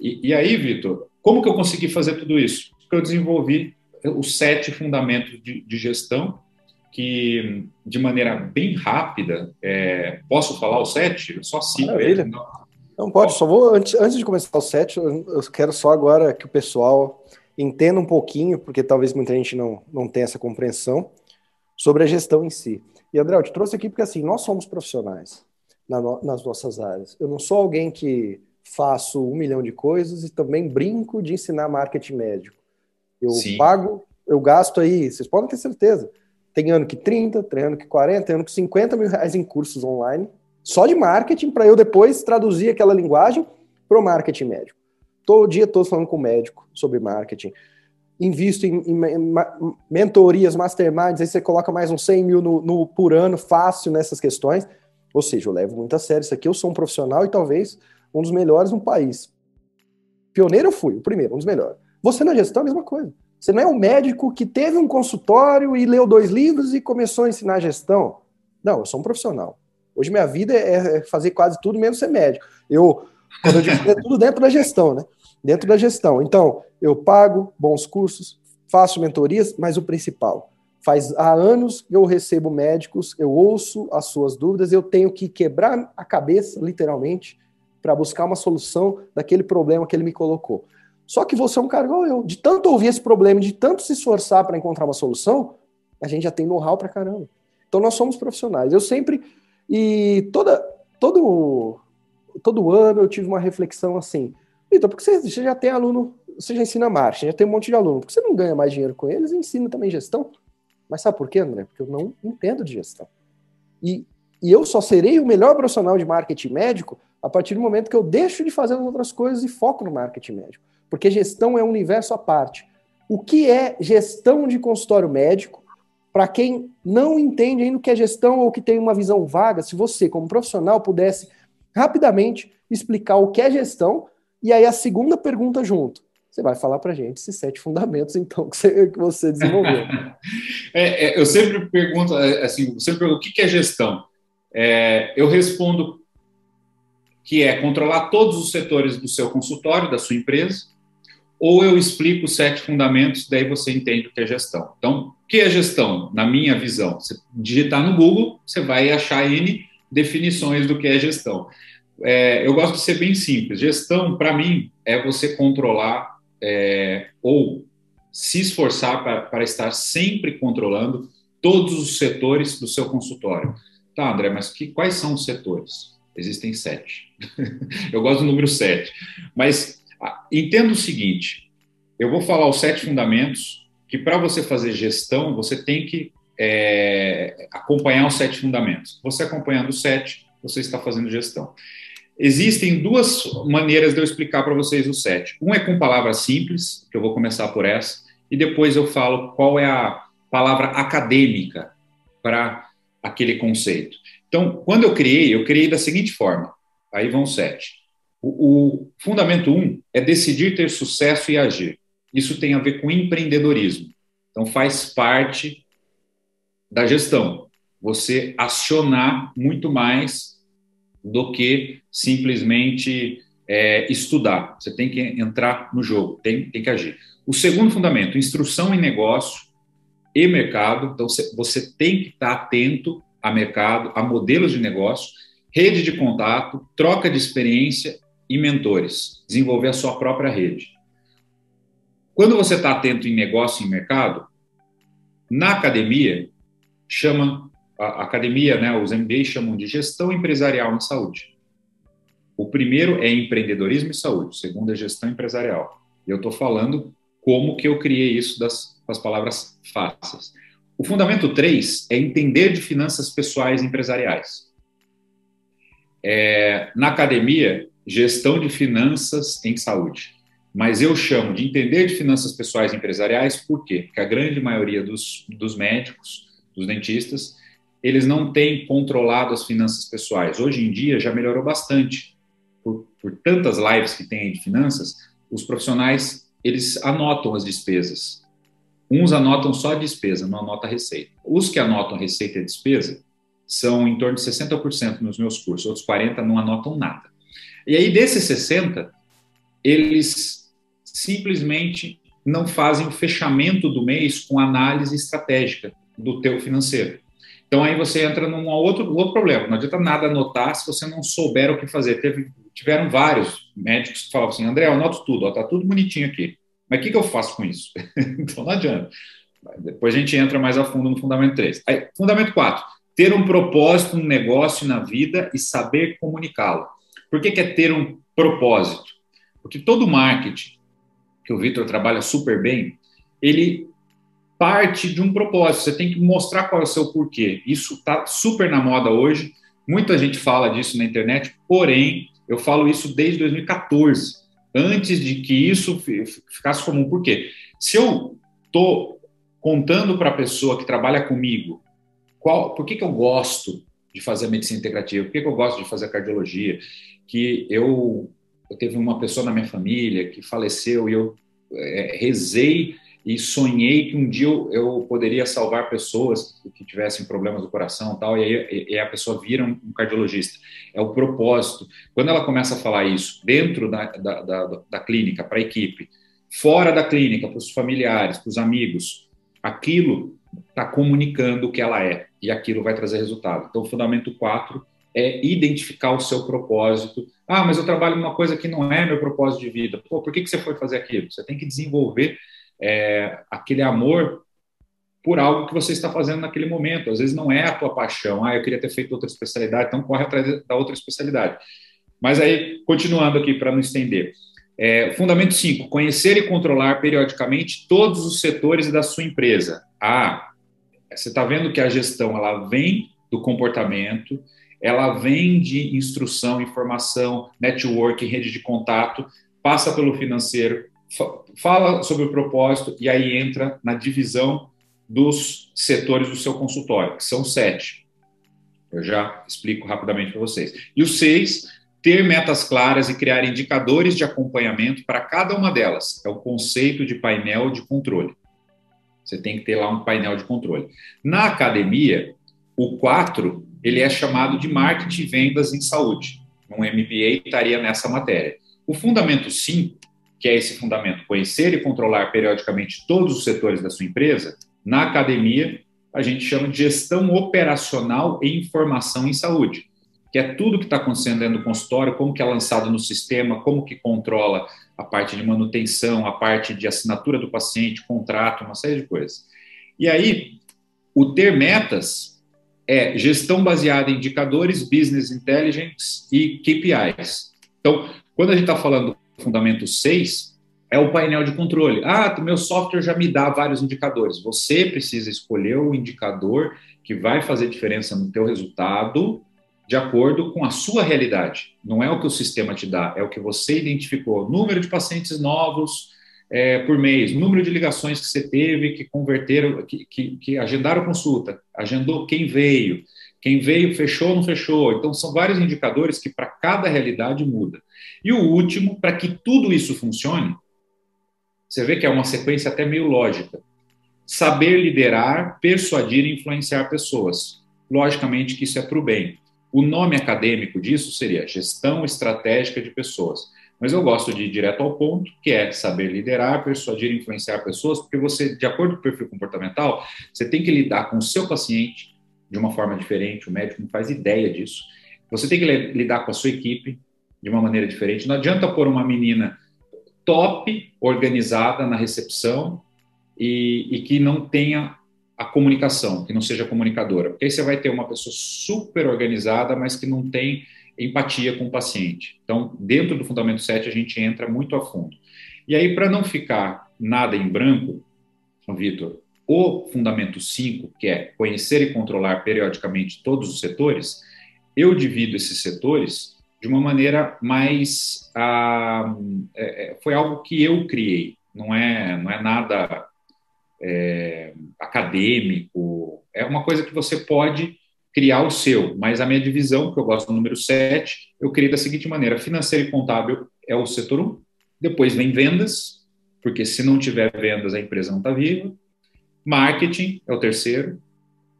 E, e aí, Vitor, como que eu consegui fazer tudo isso? Porque eu desenvolvi os sete fundamentos de, de gestão, que de maneira bem rápida, é, posso falar os sete? só cinco. Maravilha. Não, não pode, só vou, antes, antes de começar o sete, eu quero só agora que o pessoal entenda um pouquinho, porque talvez muita gente não, não tenha essa compreensão, sobre a gestão em si. E André, eu te trouxe aqui porque assim, nós somos profissionais na no, nas nossas áreas. Eu não sou alguém que faço um milhão de coisas e também brinco de ensinar marketing médico. Eu Sim. pago, eu gasto aí, vocês podem ter certeza. Tem ano que 30, tem ano que 40, tem ano que 50 mil reais em cursos online, só de marketing, para eu depois traduzir aquela linguagem para o marketing médico. Todo dia estou falando com o médico sobre marketing. Invisto em, em, em mentorias, masterminds, aí você coloca mais uns 100 mil no, no, por ano, fácil nessas questões. Ou seja, eu levo muito a sério isso aqui. Eu sou um profissional e talvez um dos melhores no país. Pioneiro eu fui, o primeiro, um dos melhores. Você na gestão é a mesma coisa. Você não é um médico que teve um consultório e leu dois livros e começou a ensinar gestão. Não, eu sou um profissional. Hoje minha vida é, é fazer quase tudo menos ser médico. Eu, quando eu digo, é tudo dentro da gestão, né? Dentro da gestão. Então, eu pago bons cursos, faço mentorias, mas o principal, Faz há anos eu recebo médicos, eu ouço as suas dúvidas, eu tenho que quebrar a cabeça, literalmente, para buscar uma solução daquele problema que ele me colocou. Só que você é um cara igual eu. De tanto ouvir esse problema, de tanto se esforçar para encontrar uma solução, a gente já tem know-how para caramba. Então nós somos profissionais. Eu sempre e toda todo todo ano eu tive uma reflexão assim, Vitor, porque você, você já tem aluno, você já ensina marcha, já tem um monte de aluno, porque você não ganha mais dinheiro com eles e ensina também gestão? Mas sabe por quê, André? Porque eu não entendo de gestão. E, e eu só serei o melhor profissional de marketing médico a partir do momento que eu deixo de fazer as outras coisas e foco no marketing médico. Porque gestão é um universo à parte. O que é gestão de consultório médico? Para quem não entende ainda o que é gestão ou que tem uma visão vaga, se você, como profissional, pudesse rapidamente explicar o que é gestão, e aí a segunda pergunta junto. Você vai falar para gente esses sete fundamentos, então, que você, que você desenvolveu. é, é, eu sempre pergunto, é, assim, sempre pergunto, o que é gestão? É, eu respondo que é controlar todos os setores do seu consultório, da sua empresa, ou eu explico os sete fundamentos, daí você entende o que é gestão. Então, o que é gestão, na minha visão? Você digitar no Google, você vai achar N definições do que é gestão. É, eu gosto de ser bem simples. Gestão, para mim, é você controlar é, ou se esforçar para estar sempre controlando todos os setores do seu consultório. Tá, André, mas que, quais são os setores? Existem sete. eu gosto do número sete. Mas entenda o seguinte: eu vou falar os sete fundamentos que, para você fazer gestão, você tem que é, acompanhar os sete fundamentos. Você acompanhando os sete, você está fazendo gestão. Existem duas maneiras de eu explicar para vocês os sete. Um é com palavras simples, que eu vou começar por essa, e depois eu falo qual é a palavra acadêmica para aquele conceito. Então, quando eu criei, eu criei da seguinte forma: aí vão sete. O, o fundamento um é decidir ter sucesso e agir. Isso tem a ver com empreendedorismo. Então, faz parte da gestão. Você acionar muito mais do que simplesmente é, estudar. Você tem que entrar no jogo, tem, tem que agir. O segundo fundamento, instrução em negócio e mercado. Então, você tem que estar atento a mercado, a modelos de negócio, rede de contato, troca de experiência e mentores, desenvolver a sua própria rede. Quando você está atento em negócio e mercado, na academia, chama, a academia, né, os MBAs chamam de gestão empresarial na saúde. O primeiro é empreendedorismo e saúde, o segundo é gestão empresarial. E eu estou falando como que eu criei isso das, das palavras fáceis. O fundamento 3 é entender de finanças pessoais e empresariais. É, na academia, gestão de finanças em saúde. Mas eu chamo de entender de finanças pessoais e empresariais, por quê? Porque a grande maioria dos, dos médicos, dos dentistas, eles não têm controlado as finanças pessoais. Hoje em dia já melhorou bastante. Por, por tantas lives que tem de finanças, os profissionais, eles anotam as despesas. Uns anotam só a despesa, não anotam a receita. Os que anotam a receita e a despesa são em torno de 60% nos meus cursos, outros 40% não anotam nada. E aí, desses 60, eles simplesmente não fazem o fechamento do mês com análise estratégica do teu financeiro. Então aí você entra num outro, outro problema. Não adianta nada anotar se você não souber o que fazer. Teve, tiveram vários médicos que falavam assim, André, eu anoto tudo, está tudo bonitinho aqui. Mas o que, que eu faço com isso? então não adianta. Depois a gente entra mais a fundo no fundamento 3. Aí, fundamento 4, ter um propósito no negócio e na vida e saber comunicá-lo. Por que, que é ter um propósito? Porque todo marketing, que o Vitor trabalha super bem, ele parte de um propósito. Você tem que mostrar qual é o seu porquê. Isso está super na moda hoje. Muita gente fala disso na internet, porém, eu falo isso desde 2014, antes de que isso ficasse comum. Por quê? Se eu estou contando para a pessoa que trabalha comigo qual, por que, que eu gosto de fazer medicina integrativa, por que, que eu gosto de fazer cardiologia, que eu, eu teve uma pessoa na minha família que faleceu e eu é, rezei e sonhei que um dia eu, poderia salvar pessoas que tivessem problemas do coração e tal, e aí e a pessoa vira um, um, cardiologista. É o propósito. Quando ela começa a falar isso dentro da, da, da, da clínica, para a equipe, fora da clínica, para os familiares, para os amigos, aquilo está comunicando o que ela é, e aquilo vai trazer resultado. Então, o fundamento 4 é identificar o seu propósito. Ah, mas eu trabalho numa coisa que não é meu propósito de vida. Pô, por que, que você foi fazer aquilo? Você tem que desenvolver é, aquele amor por algo que você está fazendo naquele momento. Às vezes não é a tua paixão. Ah, eu queria ter feito outra especialidade, então corre atrás da outra especialidade. Mas aí, continuando aqui para não estender. É, fundamento 5, conhecer e controlar periodicamente todos os setores da sua empresa. Ah, você está vendo que a gestão ela vem do comportamento, ela vem de instrução, informação, network, rede de contato, passa pelo financeiro, fala sobre o propósito e aí entra na divisão dos setores do seu consultório, que são sete. Eu já explico rapidamente para vocês. E o seis, ter metas claras e criar indicadores de acompanhamento para cada uma delas. É o conceito de painel de controle. Você tem que ter lá um painel de controle. Na academia, o 4, ele é chamado de marketing e vendas em saúde. Um MBA estaria nessa matéria. O fundamento 5, que é esse fundamento, conhecer e controlar periodicamente todos os setores da sua empresa, na academia, a gente chama de gestão operacional e informação em saúde, que é tudo que está acontecendo dentro do consultório, como que é lançado no sistema, como que controla a parte de manutenção, a parte de assinatura do paciente, contrato, uma série de coisas. E aí, o ter metas é gestão baseada em indicadores, business intelligence e KPIs. Então, quando a gente está falando do fundamento 6, é o painel de controle. Ah, meu software já me dá vários indicadores. Você precisa escolher o indicador que vai fazer diferença no teu resultado de acordo com a sua realidade. Não é o que o sistema te dá, é o que você identificou. Número de pacientes novos é, por mês, número de ligações que você teve que converteram, que, que, que agendaram consulta, agendou quem veio, quem veio fechou ou não fechou. Então, são vários indicadores que para cada realidade muda. E o último, para que tudo isso funcione, você vê que é uma sequência até meio lógica. Saber liderar, persuadir e influenciar pessoas. Logicamente que isso é para o bem. O nome acadêmico disso seria Gestão Estratégica de Pessoas. Mas eu gosto de ir direto ao ponto, que é saber liderar, persuadir e influenciar pessoas, porque você, de acordo com o perfil comportamental, você tem que lidar com o seu paciente de uma forma diferente, o médico não faz ideia disso. Você tem que lidar com a sua equipe de uma maneira diferente. Não adianta pôr uma menina top, organizada na recepção e, e, que não tenha a comunicação, que não seja comunicadora. Porque aí você vai ter uma pessoa super organizada, mas que não tem empatia com o paciente. Então, dentro do Fundamento 7, a gente entra muito a fundo. E aí, para não ficar nada em branco, Vitor, o Fundamento 5, que é conhecer e controlar periodicamente todos os setores, eu divido esses setores de uma maneira mais ah, é, é, foi algo que eu criei não é não é nada é, acadêmico é uma coisa que você pode criar o seu mas a minha divisão que eu gosto do número 7 eu criei da seguinte maneira financeiro e contábil é o setor 1 depois vem vendas porque se não tiver vendas a empresa não está viva marketing é o terceiro.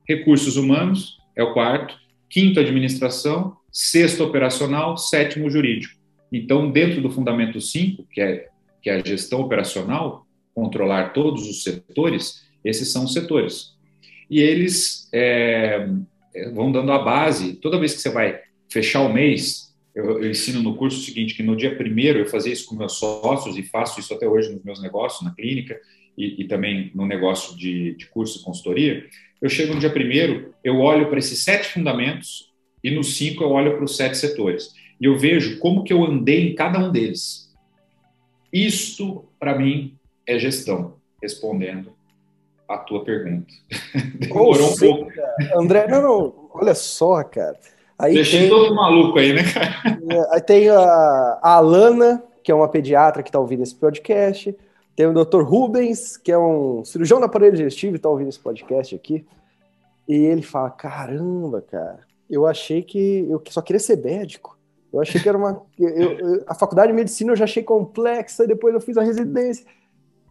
Recursos humanos é o quarto. Quinto administração. Sexto operacional, sétimo jurídico. Então, dentro do fundamento 5, que é, que é a gestão operacional, controlar todos os setores, esses são os setores. E eles é, é, vão dando a base, toda vez que você vai fechar o mês, eu, eu ensino no curso o seguinte, que no dia primeiro eu fazia isso com meus sócios e faço isso até hoje nos meus negócios, na clínica, e, e também no negócio de, de curso e consultoria, eu chego no dia primeiro, eu olho para esses sete fundamentos, e no 5 eu olho para os sete setores. E eu vejo como que eu andei em cada um deles. Isto, para mim, é gestão, respondendo a tua pergunta. Demorou um pouco. André, não, não, olha só, cara. Aí Deixei tem, todo maluco aí, né, cara? É, aí tem a, a Alana, que é uma pediatra que está ouvindo esse podcast. Tem o Dr. Rubens, que é um cirurgião do aparelho digestivo e está ouvindo esse podcast aqui. E ele fala: caramba, cara, eu achei que eu só queria ser médico. Eu achei que era uma. Eu, a faculdade de medicina eu já achei complexa, depois eu fiz a residência.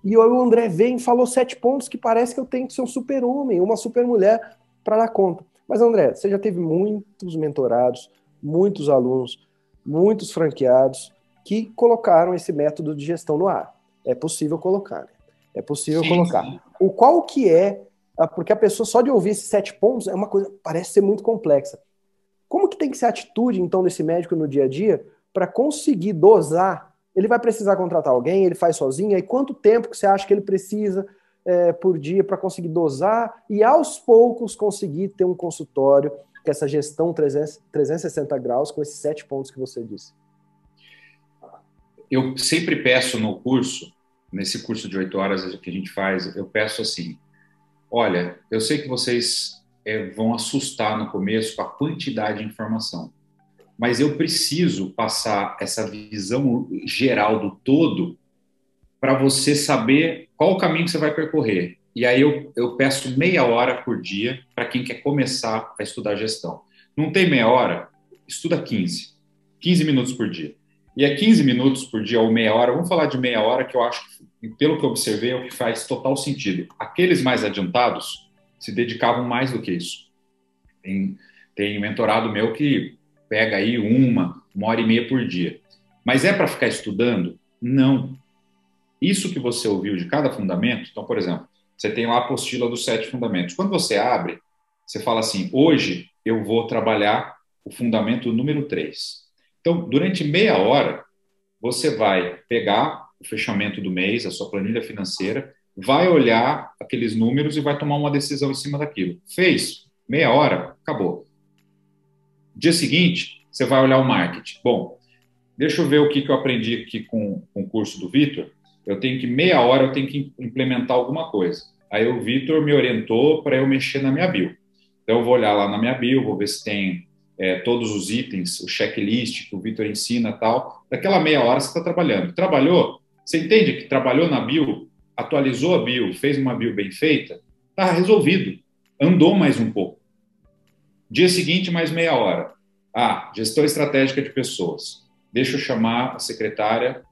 E o André vem e falou sete pontos que parece que eu tenho que ser um super-homem, uma super-mulher para dar conta. Mas, André, você já teve muitos mentorados, muitos alunos, muitos franqueados que colocaram esse método de gestão no ar. É possível colocar? É possível sim, colocar. Sim. O qual que é porque a pessoa só de ouvir esses sete pontos é uma coisa, parece ser muito complexa. Como que tem que ser a atitude, então, desse médico no dia a dia para conseguir dosar? Ele vai precisar contratar alguém, ele faz sozinho, e quanto tempo que você acha que ele precisa é, por dia para conseguir dosar e aos poucos conseguir ter um consultório com essa gestão 300, 360 graus com esses sete pontos que você disse? Eu sempre peço no curso, nesse curso de oito horas que a gente faz, eu peço assim: olha, eu sei que vocês é, vão assustar no começo com a quantidade de informação, mas eu preciso passar essa visão geral do todo para você saber qual o caminho que você vai percorrer. E aí eu, eu peço meia hora por dia para quem quer começar a estudar gestão. Não tem meia hora? Estuda 15. 15 minutos por dia. E é 15 minutos por dia ou meia hora. Vamos falar de meia hora, que eu acho que, pelo que eu observei, é o que faz total sentido. Aqueles mais adiantados se dedicavam mais do que isso. Tem, tem mentorado meu que pega aí uma, uma hora e meia por dia. Mas é para ficar estudando? Não. Isso que você ouviu de cada fundamento, então, por exemplo, você tem lá a apostila dos sete fundamentos. Quando você abre, você fala assim: hoje eu vou trabalhar o fundamento número 3. Então, durante meia hora, você vai pegar o fechamento do mês, a sua planilha financeira, vai olhar aqueles números e vai tomar uma decisão em cima daquilo. Fez, meia hora, acabou. Dia seguinte, você vai olhar o marketing. Bom, deixa eu ver o que, eu aprendi aqui com, com o curso do Vitor eu tenho que, meia hora, eu tenho que implementar alguma coisa. Aí o Vitor me orientou para eu mexer na minha bio. Então, eu vou olhar lá na minha bio, vou ver se tem é, todos os itens, o checklist que o Vitor ensina tal. Daquela meia hora você está trabalhando. Trabalhou? Você entende que trabalhou na bio, atualizou a bio, fez uma bio bem feita? Está resolvido. Andou mais um pouco. Dia seguinte, mais meia hora. Ah, gestão estratégica de pessoas. Deixa eu chamar a secretária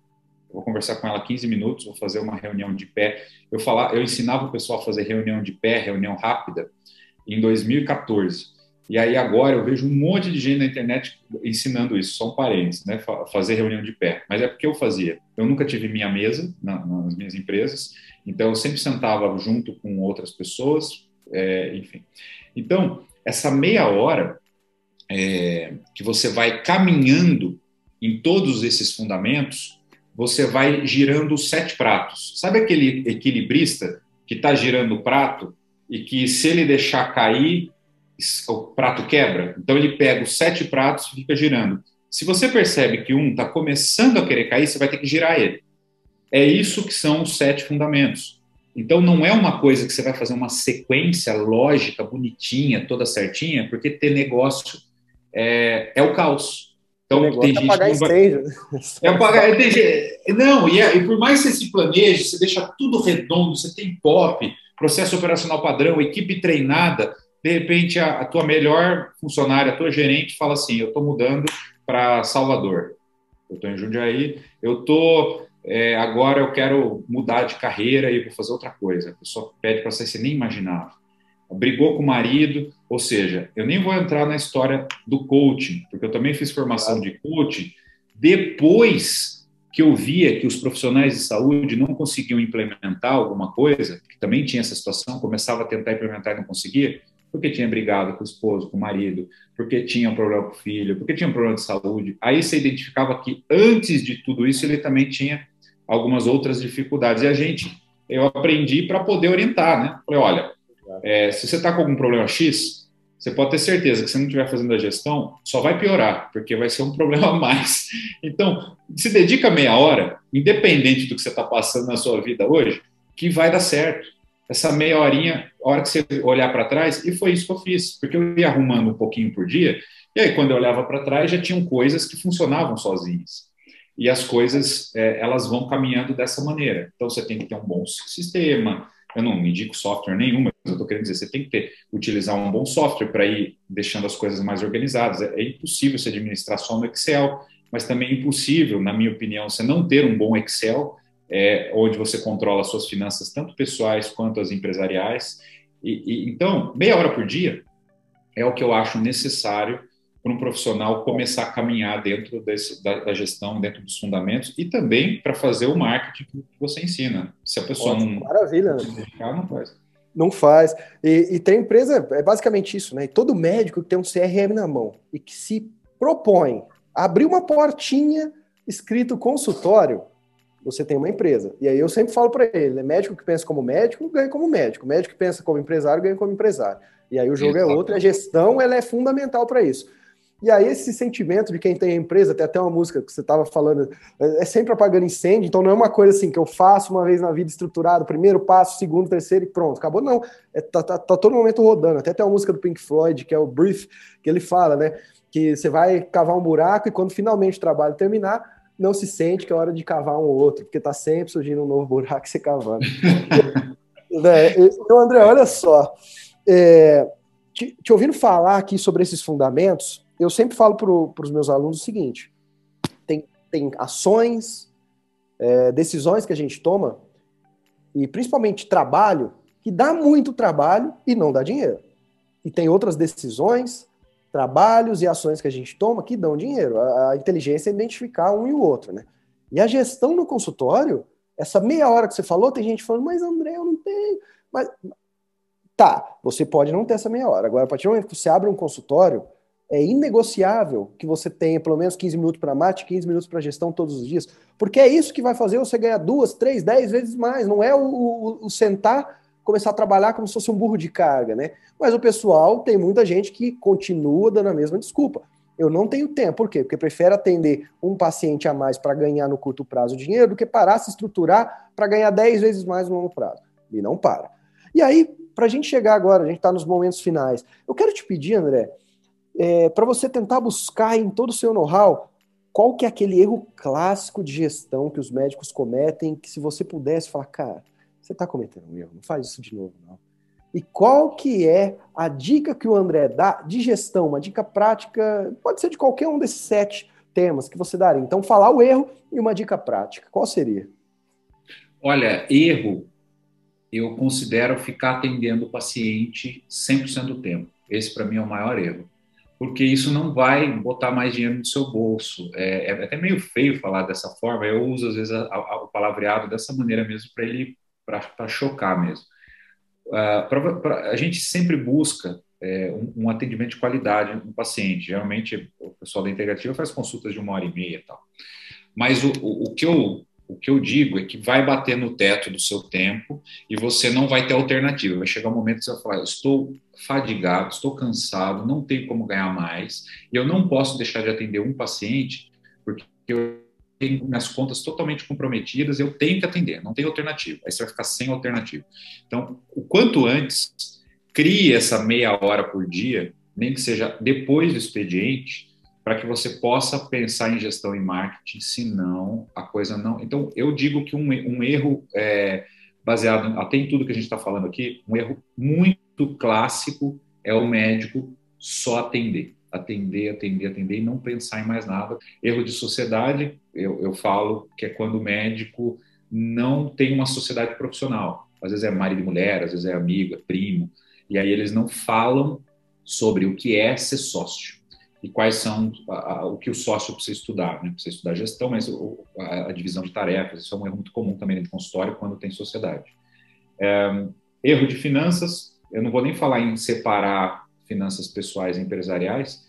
vou conversar com ela 15 minutos, vou fazer uma reunião de pé. Eu falar, eu ensinava o pessoal a fazer reunião de pé, reunião rápida, em 2014. E aí agora eu vejo um monte de gente na internet ensinando isso, só um parênteses, né? Fazer reunião de pé. Mas é porque eu fazia. Eu nunca tive minha mesa na, nas minhas empresas, então eu sempre sentava junto com outras pessoas, é, enfim. Então, essa meia hora é, que você vai caminhando em todos esses fundamentos, você vai girando os sete pratos. Sabe aquele equilibrista que está girando o prato e que se ele deixar cair, o prato quebra? Então ele pega os sete pratos e fica girando. Se você percebe que um está começando a querer cair, você vai ter que girar ele. É isso que são os sete fundamentos. Então não é uma coisa que você vai fazer uma sequência lógica, bonitinha, toda certinha, porque ter negócio é, é o caos. Então, tem é gente pagar stage. É pagar, tem, não, e, é, e por mais que você se planeje, você deixa tudo redondo, você tem POP, processo operacional padrão, equipe treinada, de repente a, a tua melhor funcionária, a tua gerente fala assim, eu estou mudando para Salvador, eu estou em Jundiaí, eu estou é, agora eu quero mudar de carreira e vou fazer outra coisa. A pessoa pede para sair, você nem imaginava. Brigou com o marido, ou seja, eu nem vou entrar na história do coaching, porque eu também fiz formação de coaching depois que eu via que os profissionais de saúde não conseguiam implementar alguma coisa, que também tinha essa situação, começava a tentar implementar e não conseguia, porque tinha brigado com o esposo, com o marido, porque tinha um problema com o filho, porque tinha um problema de saúde. Aí você identificava que antes de tudo isso ele também tinha algumas outras dificuldades. E a gente, eu aprendi para poder orientar, né? Falei, olha, é, se você está com algum problema X, você pode ter certeza que se não estiver fazendo a gestão, só vai piorar, porque vai ser um problema a mais. Então, se dedica meia hora, independente do que você está passando na sua vida hoje, que vai dar certo. Essa meia horinha, a hora que você olhar para trás, e foi isso que eu fiz, porque eu ia arrumando um pouquinho por dia, e aí quando eu olhava para trás já tinham coisas que funcionavam sozinhas. E as coisas, é, elas vão caminhando dessa maneira. Então, você tem que ter um bom sistema, eu não indico software nenhum, mas eu estou querendo dizer, você tem que ter, utilizar um bom software para ir deixando as coisas mais organizadas. É, é impossível se administrar só no Excel, mas também é impossível, na minha opinião, você não ter um bom Excel, é, onde você controla suas finanças, tanto pessoais quanto as empresariais. E, e, então, meia hora por dia é o que eu acho necessário para um profissional começar a caminhar dentro desse, da, da, gestão, dentro dos fundamentos e também para fazer o marketing que você ensina. Se a pessoa Ótimo, não, maravilha. se dedicar, não faz. Não faz. E, e, tem empresa, é basicamente isso, né? E todo médico que tem um CRM na mão e que se propõe a abrir uma portinha escrito consultório, você tem uma empresa. E aí eu sempre falo para ele, né? médico que pensa como médico, ganha como médico. Médico que pensa como empresário, ganha como empresário. E aí o jogo é outro, a gestão ela é fundamental para isso. E aí esse sentimento de quem tem a empresa, tem até uma música que você estava falando, é, é sempre apagando incêndio, então não é uma coisa assim que eu faço uma vez na vida estruturado, primeiro passo, segundo, terceiro e pronto, acabou não. É, tá, tá, tá todo momento rodando. Até tem uma música do Pink Floyd, que é o Brief, que ele fala, né, que você vai cavar um buraco e quando finalmente o trabalho terminar, não se sente que é hora de cavar um outro, porque tá sempre surgindo um novo buraco você cavando. né? Então, André, olha só, é, te, te ouvindo falar aqui sobre esses fundamentos, eu sempre falo para os meus alunos o seguinte: tem, tem ações, é, decisões que a gente toma, e principalmente trabalho, que dá muito trabalho e não dá dinheiro. E tem outras decisões, trabalhos e ações que a gente toma que dão dinheiro. A, a inteligência é identificar um e o outro, né? E a gestão no consultório, essa meia hora que você falou, tem gente falando, mas André, eu não tenho. Mas tá, você pode não ter essa meia hora. Agora, a partir do momento que você abre um consultório, é inegociável que você tenha pelo menos 15 minutos para mate, 15 minutos para gestão todos os dias, porque é isso que vai fazer você ganhar duas, três, dez vezes mais. Não é o, o, o sentar, começar a trabalhar como se fosse um burro de carga, né? Mas o pessoal tem muita gente que continua dando a mesma desculpa. Eu não tenho tempo. Por quê? Porque prefere atender um paciente a mais para ganhar no curto prazo dinheiro do que parar, se estruturar para ganhar 10 vezes mais no longo prazo. E não para. E aí, para a gente chegar agora, a gente está nos momentos finais. Eu quero te pedir, André, é, para você tentar buscar em todo o seu know-how qual que é aquele erro clássico de gestão que os médicos cometem, que se você pudesse falar, cara, você está cometendo um erro, não faz isso de novo, não. E qual que é a dica que o André dá de gestão, uma dica prática, pode ser de qualquer um desses sete temas que você daria. Então, falar o erro e uma dica prática. Qual seria? Olha, erro, eu considero ficar atendendo o paciente 100% do tempo. Esse, para mim, é o maior erro porque isso não vai botar mais dinheiro no seu bolso. É, é até meio feio falar dessa forma, eu uso às vezes a, a, o palavreado dessa maneira mesmo para ele para chocar mesmo. Uh, pra, pra, a gente sempre busca é, um, um, atendimento de qualidade no paciente. Geralmente o pessoal da integrativa faz consultas de uma hora e meia e tal. Mas o, o, o que eu o que eu digo é que vai bater no teto do seu tempo e você não vai ter alternativa. Vai chegar um momento que você vai falar: estou fadigado, estou cansado, não tenho como ganhar mais, e eu não posso deixar de atender um paciente porque eu tenho minhas contas totalmente comprometidas, eu tenho que atender, não tem alternativa. Aí você vai ficar sem alternativa. Então, o quanto antes, crie essa meia hora por dia, nem que seja depois do expediente, para que você possa pensar em gestão e marketing, senão a coisa não. Então, eu digo que um, um erro é, baseado até em tudo que a gente está falando aqui, um erro muito clássico é o médico só atender. Atender, atender, atender e não pensar em mais nada. Erro de sociedade, eu, eu falo que é quando o médico não tem uma sociedade profissional. Às vezes é marido e mulher, às vezes é amigo, é primo, e aí eles não falam sobre o que é ser sócio e quais são a, a, o que o sócio precisa estudar. Né? Precisa estudar gestão, mas o, a, a, divisão de tarefas, isso é um erro muito comum também no consultório quando tem sociedade. É, erro de finanças, eu não vou nem falar em separar finanças pessoais e empresariais,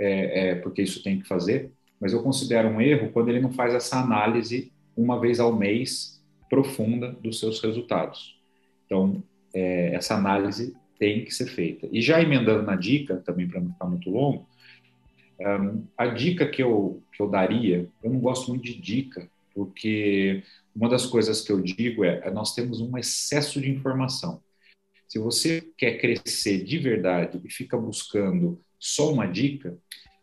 é, é, porque isso tem que fazer, mas eu considero um erro quando ele não faz essa análise uma vez ao mês profunda dos seus resultados. Então, é, essa análise tem que ser feita. E já emendando na dica, também para não ficar muito longo, um, a dica que eu, que eu daria, eu não gosto muito de dica, porque uma das coisas que eu digo é, é nós temos um excesso de informação. Se você quer crescer de verdade e fica buscando só uma dica,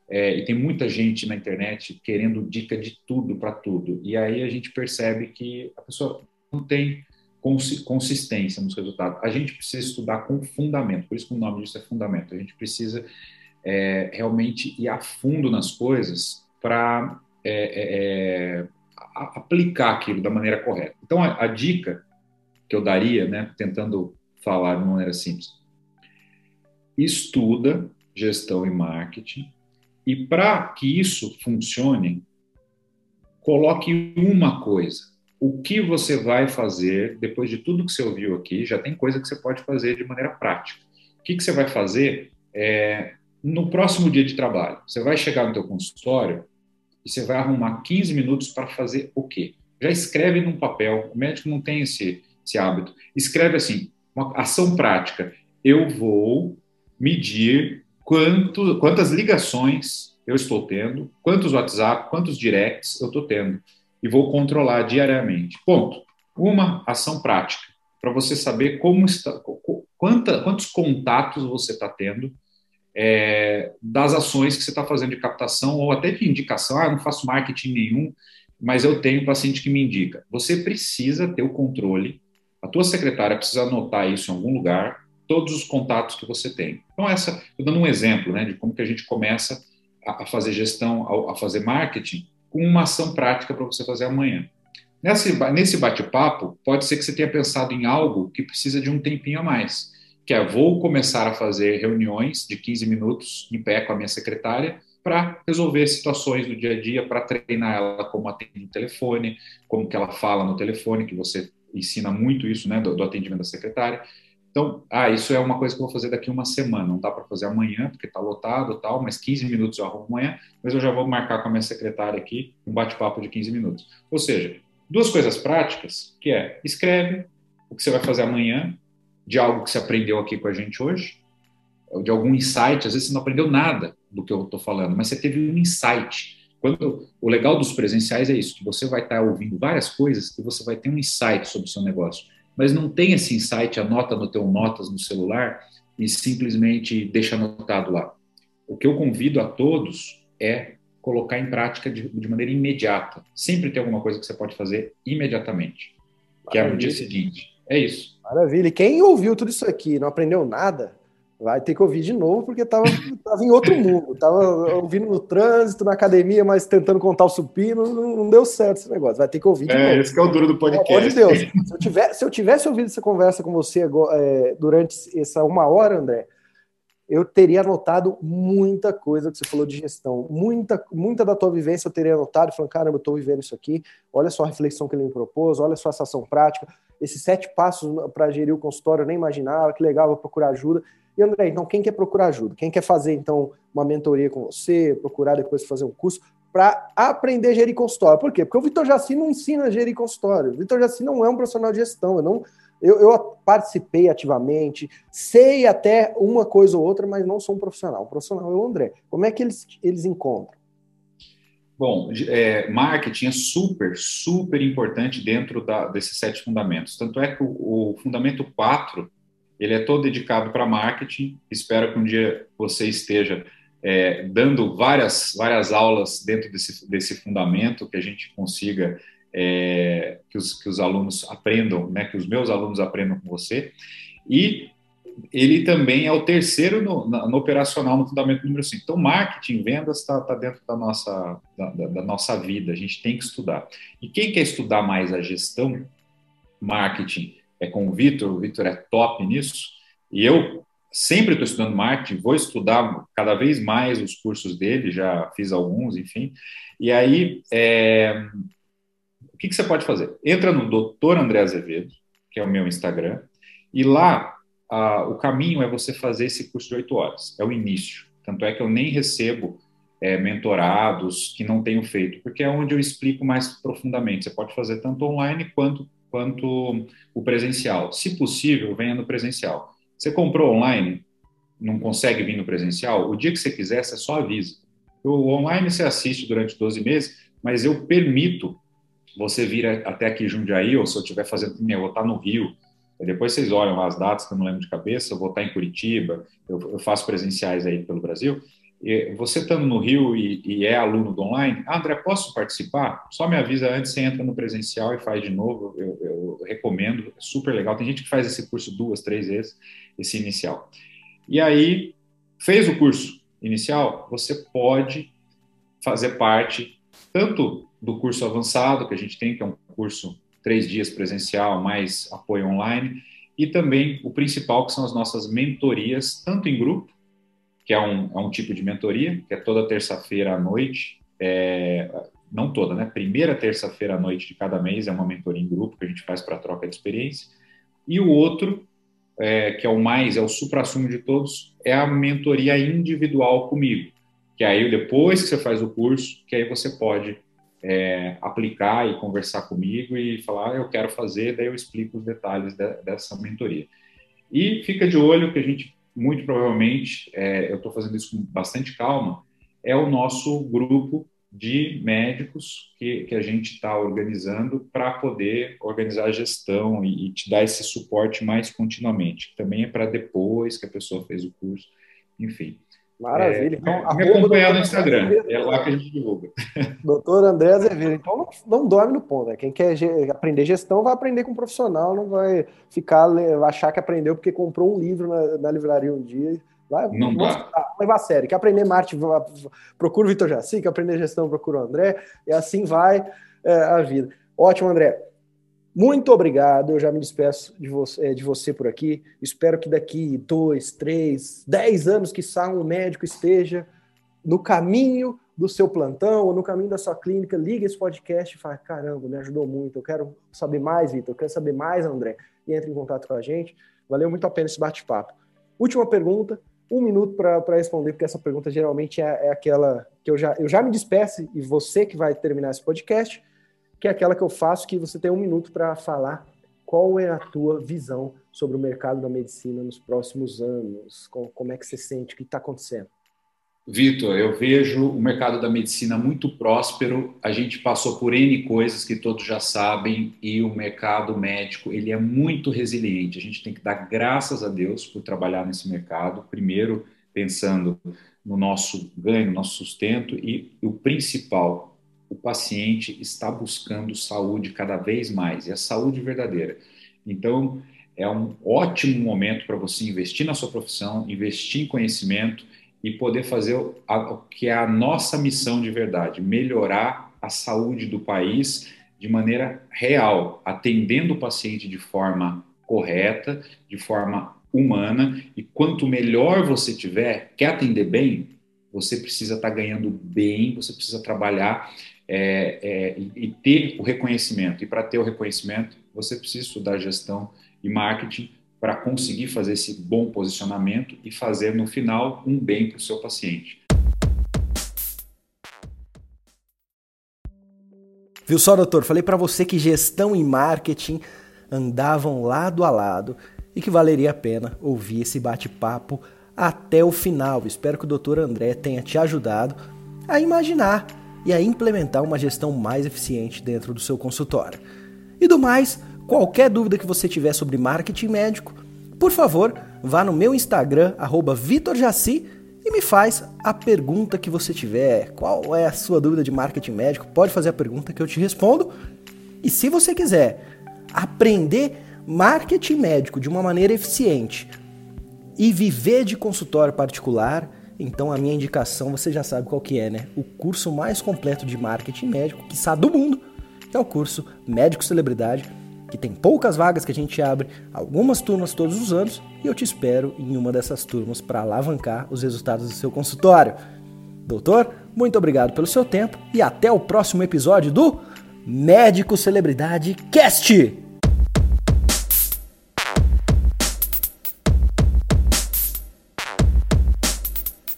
é, e tem muita gente na internet querendo dica de tudo para tudo, e aí a gente percebe que a pessoa não tem consistência nos resultados. A gente precisa estudar com fundamento, por isso que o nome disso é fundamento. A gente precisa é, realmente ir a fundo nas coisas para é, é, é aplicar aquilo da maneira correta. Então, a, a, dica que eu daria, né, tentando falar de maneira simples, estuda gestão e marketing e para que isso funcione, coloque uma coisa o que você vai fazer depois de tudo que você ouviu aqui. Já tem coisa que você pode fazer de maneira prática. O que, que você vai fazer é, no próximo dia de trabalho? Você vai chegar no teu consultório e você vai arrumar 15 minutos para fazer o quê? Já escreve num papel. O médico não tem esse, esse hábito. Escreve assim, uma ação prática. Eu vou medir quanto, quantas ligações eu estou tendo, quantos WhatsApp, quantos directs eu estou tendo e vou controlar diariamente. Ponto. Uma ação prática para você saber como está, quanta, quantos contatos você está tendo é, das ações que você está fazendo de captação ou até de indicação. Ah, não faço marketing nenhum, mas eu tenho paciente que me indica. Você precisa ter o controle. A tua secretária precisa anotar isso em algum lugar, todos os contatos que você tem. Então essa, estou dando um exemplo, né, de como que a gente começa a, a fazer gestão, a, a fazer marketing com uma ação prática para você fazer amanhã. Nesse, nesse bate-papo, pode ser que você tenha pensado em algo que precisa de um tempinho a mais, que é vou começar a fazer reuniões de 15 minutos em pé com a minha secretária para resolver situações do dia a dia, para treinar ela como atende no telefone, como que ela fala no telefone, que você ensina muito isso, né, do, do atendimento da secretária. Então, ah, isso é uma coisa que eu vou fazer daqui uma semana, não dá para fazer amanhã, porque está lotado tal, mas 15 minutos eu arrumo amanhã, mas eu já vou marcar com a minha secretária aqui um bate-papo de 15 minutos. Ou seja, duas coisas práticas, que é, escreve o que você vai fazer amanhã, de algo que você aprendeu aqui com a gente hoje, de algum insight, às vezes você não aprendeu nada do que eu estou falando, mas você teve um insight. Quando, o legal dos presenciais é isso, que você vai estar tá ouvindo várias coisas e você vai ter um insight sobre o seu negócio mas não tem esse insight, anota no teu notas no celular e simplesmente deixa anotado lá. O que eu convido a todos é colocar em prática de, de maneira imediata. Sempre tem alguma coisa que você pode fazer imediatamente, que Maravilha. é no dia seguinte. É isso. Maravilha. E quem ouviu tudo isso aqui e não aprendeu nada, Vai ter que ouvir de novo, porque estava tava em outro mundo. Tava ouvindo no trânsito, na academia, mas tentando contar o supino, não, não deu certo esse negócio. Vai ter que ouvir de é, novo. Esse é o duro do podcast. Pelo amor de Deus. Se eu, tiver, se eu tivesse ouvido essa conversa com você é, durante essa uma hora, André, eu teria anotado muita coisa que você falou de gestão. Muita, muita da tua vivência eu teria anotado, falando, caramba, eu estou vivendo isso aqui, olha só a reflexão que ele me propôs, olha só essa ação prática, esses sete passos para gerir o consultório, eu nem imaginava, que legal, vou procurar ajuda. E André, então quem quer procurar ajuda? Quem quer fazer então uma mentoria com você, procurar depois fazer um curso para aprender a gerir consultório? Por quê? Porque o Vitor Jaci não ensina a gerir consultório. O Vitor Jaci não é um profissional de gestão. Eu, não, eu, eu, participei ativamente, sei até uma coisa ou outra, mas não sou um profissional. O profissional é o André. Como é que eles, eles encontram? Bom, é, marketing é super, super importante dentro da, desses sete fundamentos. Tanto é que o, o fundamento 4 ele é todo dedicado para marketing. Espero que um dia você esteja é, dando várias, várias aulas dentro desse, desse fundamento, que a gente consiga é, que, os, que os alunos aprendam, né, que os meus alunos aprendam com você. E ele também é o terceiro no, no operacional no fundamento número 5. Então, marketing, vendas está tá dentro da nossa, da, da, nossa vida, a gente tem que estudar. E quem quer estudar mais a gestão, marketing, é com o Vitor, o Vitor é top nisso, e eu sempre estou estudando marketing, vou estudar cada vez mais os cursos dele, já fiz alguns, enfim, e aí, é, o que, que você pode fazer? Entra no Dr. André Azevedo, que é o meu Instagram, e lá a, o caminho é você fazer esse curso de oito horas, é o início, tanto é que eu nem recebo é, mentorados que não tenho feito, porque é onde eu explico mais profundamente. Você pode fazer tanto online quanto quanto o presencial. Se possível, venha no presencial. Você comprou online, não consegue vir no presencial, o dia que você quiser, você só avisa. O online você assiste durante 12 meses, mas eu permito você vir até aqui Jundiaí, ou se eu estiver fazendo, eu vou estar no Rio, depois vocês olham as datas que eu não lembro de cabeça, eu vou estar em Curitiba, eu, eu faço presenciais aí pelo Brasil, você estando no Rio e, e, é aluno do online, ah, André, posso participar? Só me avisa antes, você entra no presencial e faz de novo, eu, eu, recomendo, é super legal. Tem gente que faz esse curso duas, três vezes, esse inicial. E aí, fez o curso inicial, você pode fazer parte tanto do curso avançado que a gente tem, que é um curso três dias presencial, mais apoio online, e também o principal, que são as nossas mentorias, tanto em grupo, que é um, é um tipo de mentoria, que é toda terça-feira à noite, é, não toda, né? Primeira terça-feira à noite de cada mês é uma mentoria em grupo que a gente faz para troca de experiência. E o outro, é, que é o mais, é o supra-sumo de todos, é a mentoria individual comigo. Que aí, depois que você faz o curso, que aí você pode é, aplicar e conversar comigo e falar, ah, eu quero fazer, daí eu explico os detalhes de, dessa mentoria. E fica de olho que a gente, muito provavelmente, é, eu estou fazendo isso com bastante calma, é o nosso grupo de médicos que, que a gente está organizando para poder organizar a gestão e, e, te dar esse suporte mais continuamente. Também é para depois que a pessoa fez o curso, enfim. Maravilha. É, então, me acompanhar no Instagram, é lá que a gente divulga. Doutor André Azevedo. Então, não, não dorme no ponto. Né? Quem quer aprender gestão vai aprender com um profissional, não vai ficar achar que aprendeu porque comprou um livro na, na livraria um dia Vai, não dá. levar a sério. Quer aprender marketing, procura o Vitor Jaci. Quer aprender gestão, procura o André. E assim vai é, a vida. Ótimo, André. Muito obrigado. Eu já me despeço de você, é, de você por aqui. Espero que daqui dois, três, dez anos que um médico esteja no caminho do seu plantão ou no caminho da sua clínica, liga esse podcast e fala: caramba, me ajudou muito. Eu quero saber mais, Vitor. Eu quero saber mais, André. E entre em contato com a gente. Valeu muito a pena esse bate-papo. Última pergunta um minuto para responder, porque essa pergunta geralmente é, é, aquela que eu já, eu já me despeço, e você que vai terminar esse podcast, que é aquela que eu faço, que você tem um minuto para falar qual é a tua visão sobre o mercado da medicina nos próximos anos, como, é que você sente, o que está acontecendo? Vitor, eu vejo o mercado da medicina muito próspero. A gente passou por N coisas que todos já sabem e o mercado médico, ele é muito resiliente. A gente tem que dar graças a Deus por trabalhar nesse mercado, primeiro pensando no nosso ganho, no nosso sustento e o principal, o paciente está buscando saúde cada vez mais, e a saúde verdadeira. Então, é um ótimo momento para você investir na sua profissão, investir em conhecimento e poder fazer o, que é a nossa missão de verdade, melhorar a saúde do país de maneira real, atendendo o paciente de forma correta, de forma humana, e quanto melhor você tiver, quer atender bem, você precisa estar tá ganhando bem, você precisa trabalhar é, é, e, ter o reconhecimento. E para ter o reconhecimento, você precisa estudar gestão e marketing para conseguir fazer esse bom posicionamento e fazer no final um bem para o seu paciente. Viu só, doutor? Falei para você que gestão e marketing andavam lado a lado e que valeria a pena ouvir esse bate-papo até o final. Espero que o doutor André tenha te ajudado a imaginar e a implementar uma gestão mais eficiente dentro do seu consultório. E do mais, Qualquer dúvida que você tiver sobre marketing médico, por favor, vá no meu Instagram, VitorJaci, e me faz a pergunta que você tiver. Qual é a sua dúvida de marketing médico? Pode fazer a pergunta que eu te respondo. E se você quiser aprender marketing médico de uma maneira eficiente e viver de consultório particular, então a minha indicação você já sabe qual que é, né? O curso mais completo de marketing médico que está do mundo, que é o curso Médico Celebridade que tem poucas vagas que a gente abre, algumas turmas todos os anos, e eu te espero em uma dessas turmas para alavancar os resultados do seu consultório. Doutor, muito obrigado pelo seu tempo e até o próximo episódio do Médico Celebridade Cast!